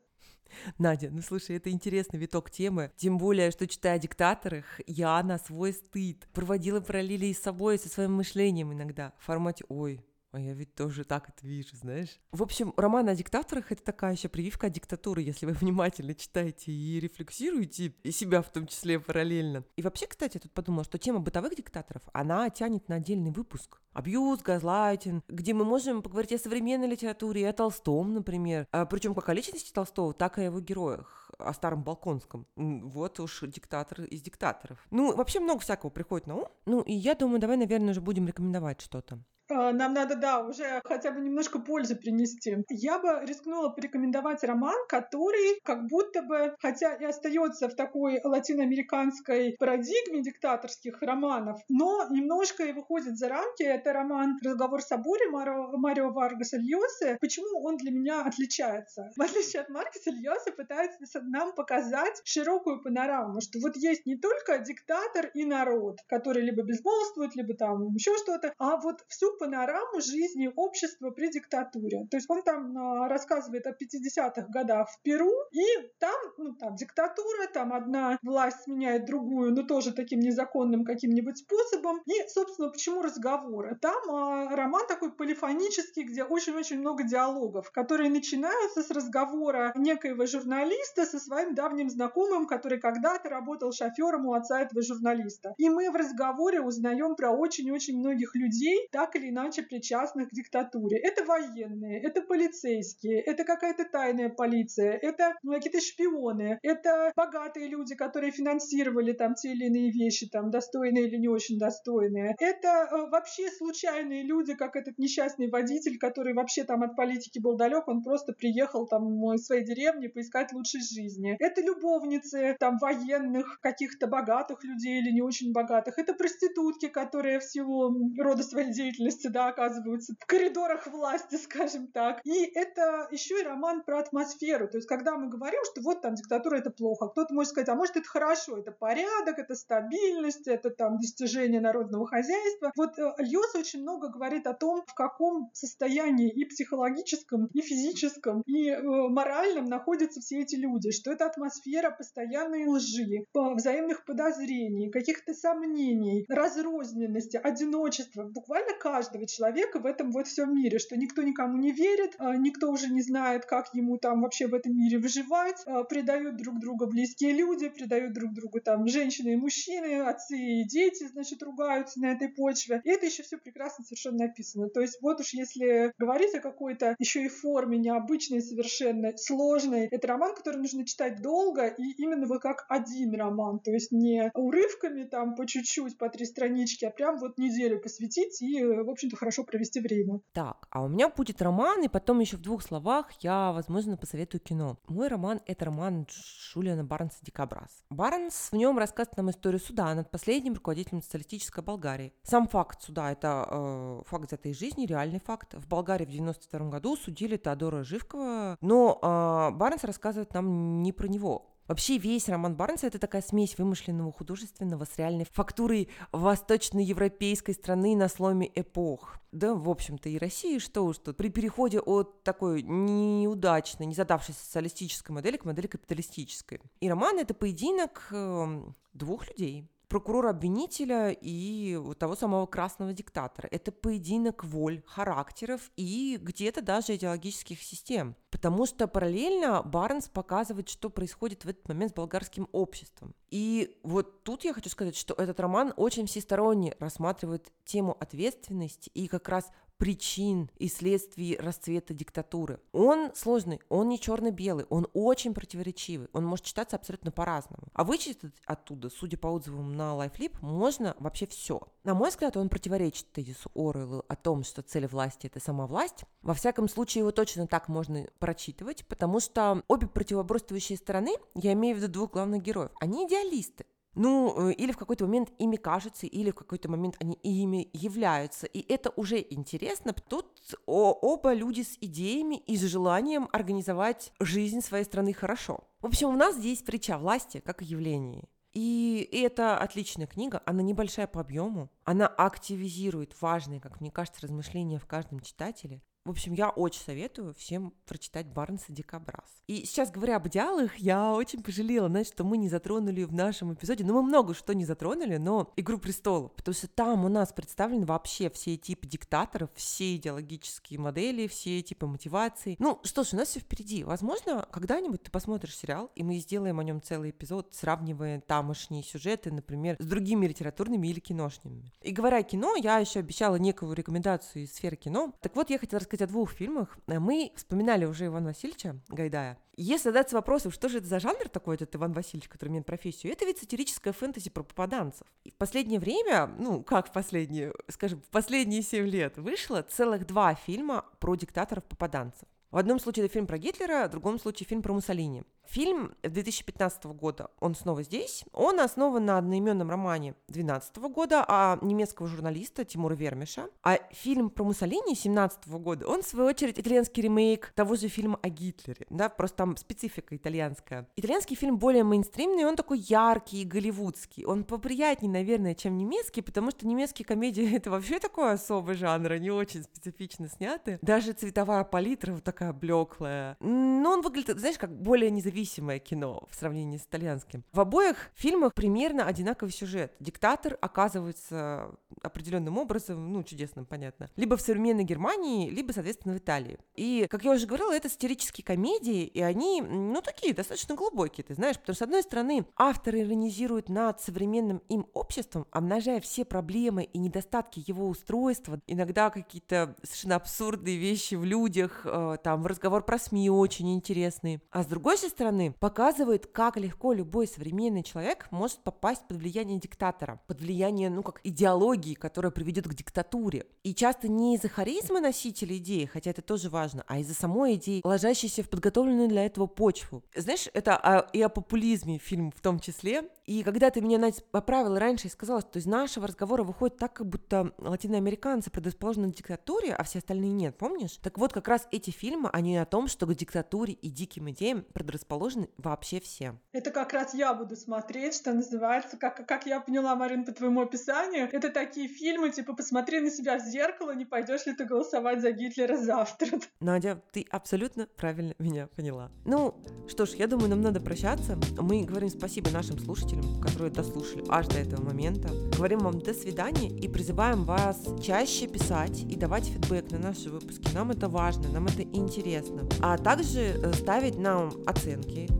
Надя, ну слушай, это интересный виток темы. Тем более, что читая о диктаторах, я на свой стыд проводила параллели и с собой, и со своим мышлением иногда. В формате «Ой, а я ведь тоже так это вижу, знаешь. В общем, роман о диктаторах — это такая еще прививка диктатуры, если вы внимательно читаете и рефлексируете, и себя в том числе параллельно. И вообще, кстати, я тут подумала, что тема бытовых диктаторов, она тянет на отдельный выпуск. Абьюз, газлайтинг, где мы можем поговорить о современной литературе, о Толстом, например. А, причем как о личности Толстого, так и о его героях, о старом Балконском. Вот уж диктатор из диктаторов. Ну, вообще много всякого приходит на ум. Ну, и я думаю, давай, наверное, уже будем рекомендовать что-то. А, нам надо, да, уже хотя бы немножко пользы принести. Я бы рискнула порекомендовать роман, который как будто бы, хотя и остается в такой латиноамериканской парадигме диктаторских романов, но немножко и выходит за рамки. Это роман «Разговор с Абури» Марио, Марио Варгаса Льосы. Почему он для меня отличается? В отличие от Маркеса, Льоса пытается нам показать широкую панораму, что вот есть не только диктатор и народ, который либо безмолвствует, либо там еще что-то, а вот всю панораму жизни общества при диктатуре. То есть он там а, рассказывает о 50-х годах в Перу, и там, ну, там диктатура, там одна власть сменяет другую, но тоже таким незаконным каким-нибудь способом. И, собственно, почему разговоры? Там а, роман такой полифонический, где очень-очень много диалогов, которые начинаются с разговора некоего журналиста со своим давним знакомым, который когда-то работал шофером у отца этого журналиста. И мы в разговоре узнаем про очень-очень многих людей, так или иначе причастных к диктатуре. Это военные, это полицейские, это какая-то тайная полиция, это ну, какие-то шпионы, это богатые люди, которые финансировали там те или иные вещи, там достойные или не очень достойные. Это э, вообще случайные люди, как этот несчастный водитель, который вообще там от политики был далек, он просто приехал там из своей деревни поискать лучшей жизни. Это любовницы там военных, каких-то богатых людей или не очень богатых. Это проститутки, которые в силу рода своей деятельности, да, оказываются в коридорах власти, скажем так. И это еще и роман про атмосферу. То есть, когда мы говорим, что вот там диктатура это плохо, кто-то может сказать, а может это хорошо, это порядок, это стабильность, это там достижение народного хозяйства. Вот э, Льос очень много говорит о том, в каком состоянии и психологическом, и физическом, и э, моральном находятся все эти люди, что это атмосфера постоянной лжи, взаимных подозрений, каких-то сомнений, разрозненности, одиночества буквально каждого человека в этом вот всем мире, что никто никому не верит, а, никто уже не знает, как ему там вообще в этом мире выживать, а, предают друг друга близкие люди, предают друг другу там женщины и мужчины, отцы и дети, значит, ругаются на этой почве. И это еще все прекрасно совершенно написано. То есть вот уж если говорить о какой-то еще и форме необычной совершенно, сложной, это роман, который нужно читать долго и именно вот как один роман, то есть не урывками там по чуть-чуть, по три странички, а прям вот неделю посвятить и, в общем-то, хорошо провести время. Так, а у меня будет роман, и потом еще в двух словах я, возможно, посоветую кино. Мой роман — это роман Шулиана Барнса «Дикобраз». Барнс в нем рассказывает нам историю суда над последним руководителем социалистической Болгарии. Сам факт суда — это э, факт этой жизни, реальный факт. В Болгарии в 92 году судили Теодора Живкова, но э, Барнс рассказывает нам не про него, Вообще весь роман Барнса это такая смесь вымышленного художественного с реальной фактурой восточноевропейской страны на сломе эпох. Да, в общем-то, и России что уж тут. При переходе от такой неудачной, не задавшейся социалистической модели к модели капиталистической. И роман — это поединок эм, двух людей, прокурора-обвинителя и того самого красного диктатора. Это поединок воль, характеров и где-то даже идеологических систем. Потому что параллельно Барнс показывает, что происходит в этот момент с болгарским обществом. И вот тут я хочу сказать, что этот роман очень всесторонне рассматривает тему ответственности и как раз причин и следствий расцвета диктатуры. Он сложный, он не черно-белый, он очень противоречивый, он может читаться абсолютно по-разному. А вычитать оттуда, судя по отзывам на LifeLip, можно вообще все. На мой взгляд, он противоречит тезису Оруэлла о том, что цель власти – это сама власть. Во всяком случае, его точно так можно прочитывать, потому что обе противоборствующие стороны, я имею в виду двух главных героев, они идеалисты. Ну, э, или в какой-то момент ими кажется, или в какой-то момент они ими являются. И это уже интересно. Тут оба люди с идеями и с желанием организовать жизнь своей страны хорошо. В общем, у нас здесь притча власти как явление. И это отличная книга, она небольшая по объему, она активизирует важные, как мне кажется, размышления в каждом читателе. В общем, я очень советую всем прочитать Барнса Дикобраз. И сейчас, говоря об идеалах, я очень пожалела, знаешь, что мы не затронули в нашем эпизоде, ну, мы много что не затронули, но «Игру престолов», потому что там у нас представлены вообще все типы диктаторов, все идеологические модели, все типы мотиваций. Ну, что ж, у нас все впереди. Возможно, когда-нибудь ты посмотришь сериал, и мы сделаем о нем целый эпизод, сравнивая тамошние сюжеты, например, с другими литературными или киношными. И говоря о кино, я еще обещала некую рекомендацию из сферы кино. Так вот, я хотела рассказать рассказать о двух фильмах. Э, мы вспоминали уже Ивана Васильевича Гайдая. Если задаться вопросом, что же это за жанр такой, этот Иван Васильевич, который имеет профессию, это ведь сатирическая фэнтези про попаданцев. И в последнее время, ну, как в последние, скажем, в последние семь лет, вышло целых два фильма про диктаторов-попаданцев. В одном случае это фильм про Гитлера, в другом случае фильм про Муссолини. Фильм 2015 года, он снова здесь. Он основан на одноименном романе 2012 года а немецкого журналиста Тимура Вермиша. А фильм про Муссолини 2017 года, он, в свою очередь, итальянский ремейк того же фильма о Гитлере. Да, просто там специфика итальянская. Итальянский фильм более мейнстримный, он такой яркий, голливудский. Он поприятнее, наверное, чем немецкий, потому что немецкие комедии — это вообще такой особый жанр, они очень специфично сняты. Даже цветовая палитра вот такая блеклая. Но он выглядит, знаешь, как более независимое кино в сравнении с итальянским. В обоих фильмах примерно одинаковый сюжет. Диктатор оказывается определенным образом, ну, чудесным, понятно, либо в современной Германии, либо, соответственно, в Италии. И, как я уже говорила, это сатирические комедии, и они, ну, такие, достаточно глубокие, ты знаешь, потому что, с одной стороны, авторы иронизируют над современным им обществом, обнажая все проблемы и недостатки его устройства, иногда какие-то совершенно абсурдные вещи в людях, э, там, разговор про СМИ очень интересный. А с другой же стороны, показывает, как легко любой современный человек может попасть под влияние диктатора, под влияние, ну, как идеологии, которая приведет к диктатуре. И часто не из-за харизмы носителя идеи, хотя это тоже важно, а из-за самой идеи, ложащейся в подготовленную для этого почву. Знаешь, это и о популизме фильм в том числе, и когда ты меня, Надь, поправила раньше и сказала, что из нашего разговора выходит так, как будто латиноамериканцы предрасположены к диктатуре, а все остальные нет, помнишь? Так вот, как раз эти фильмы, они о том, что к диктатуре и диким идеям предрасположены вообще все. Это как раз я буду смотреть, что называется, как, как я поняла, Марин, по твоему описанию, это такие фильмы, типа, посмотри на себя в зеркало, не пойдешь ли ты голосовать за Гитлера завтра. Надя, ты абсолютно правильно меня поняла. Ну, что ж, я думаю, нам надо прощаться. Мы говорим спасибо нашим слушателям, слушателям, которые дослушали аж до этого момента. Говорим вам до свидания и призываем вас чаще писать и давать фидбэк на наши выпуски. Нам это важно, нам это интересно. А также э, ставить нам оценки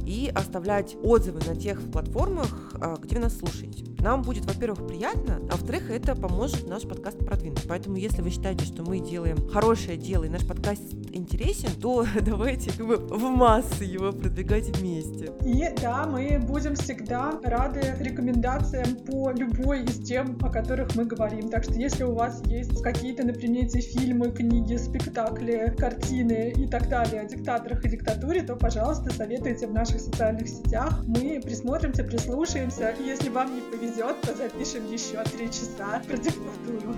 и оставлять отзывы на тех платформах, а, где вы нас слушаете. Нам будет, во-первых, приятно, а во-вторых, это поможет наш подкаст продвинуть. Поэтому, если вы считаете, что мы делаем хорошее дело и наш подкаст интересен, то давайте как бы в массы его продвигать вместе. И да, мы будем всегда рады рекомендациям по любой из тем, о которых мы говорим. Так что если у вас есть какие-то на примете фильмы, книги, спектакли, картины и так далее о диктаторах и диктатуре, то, пожалуйста, советуйте в наших социальных сетях. Мы присмотримся, прислушаемся. Если вам не повезет, то запишем еще три часа про диктатуру.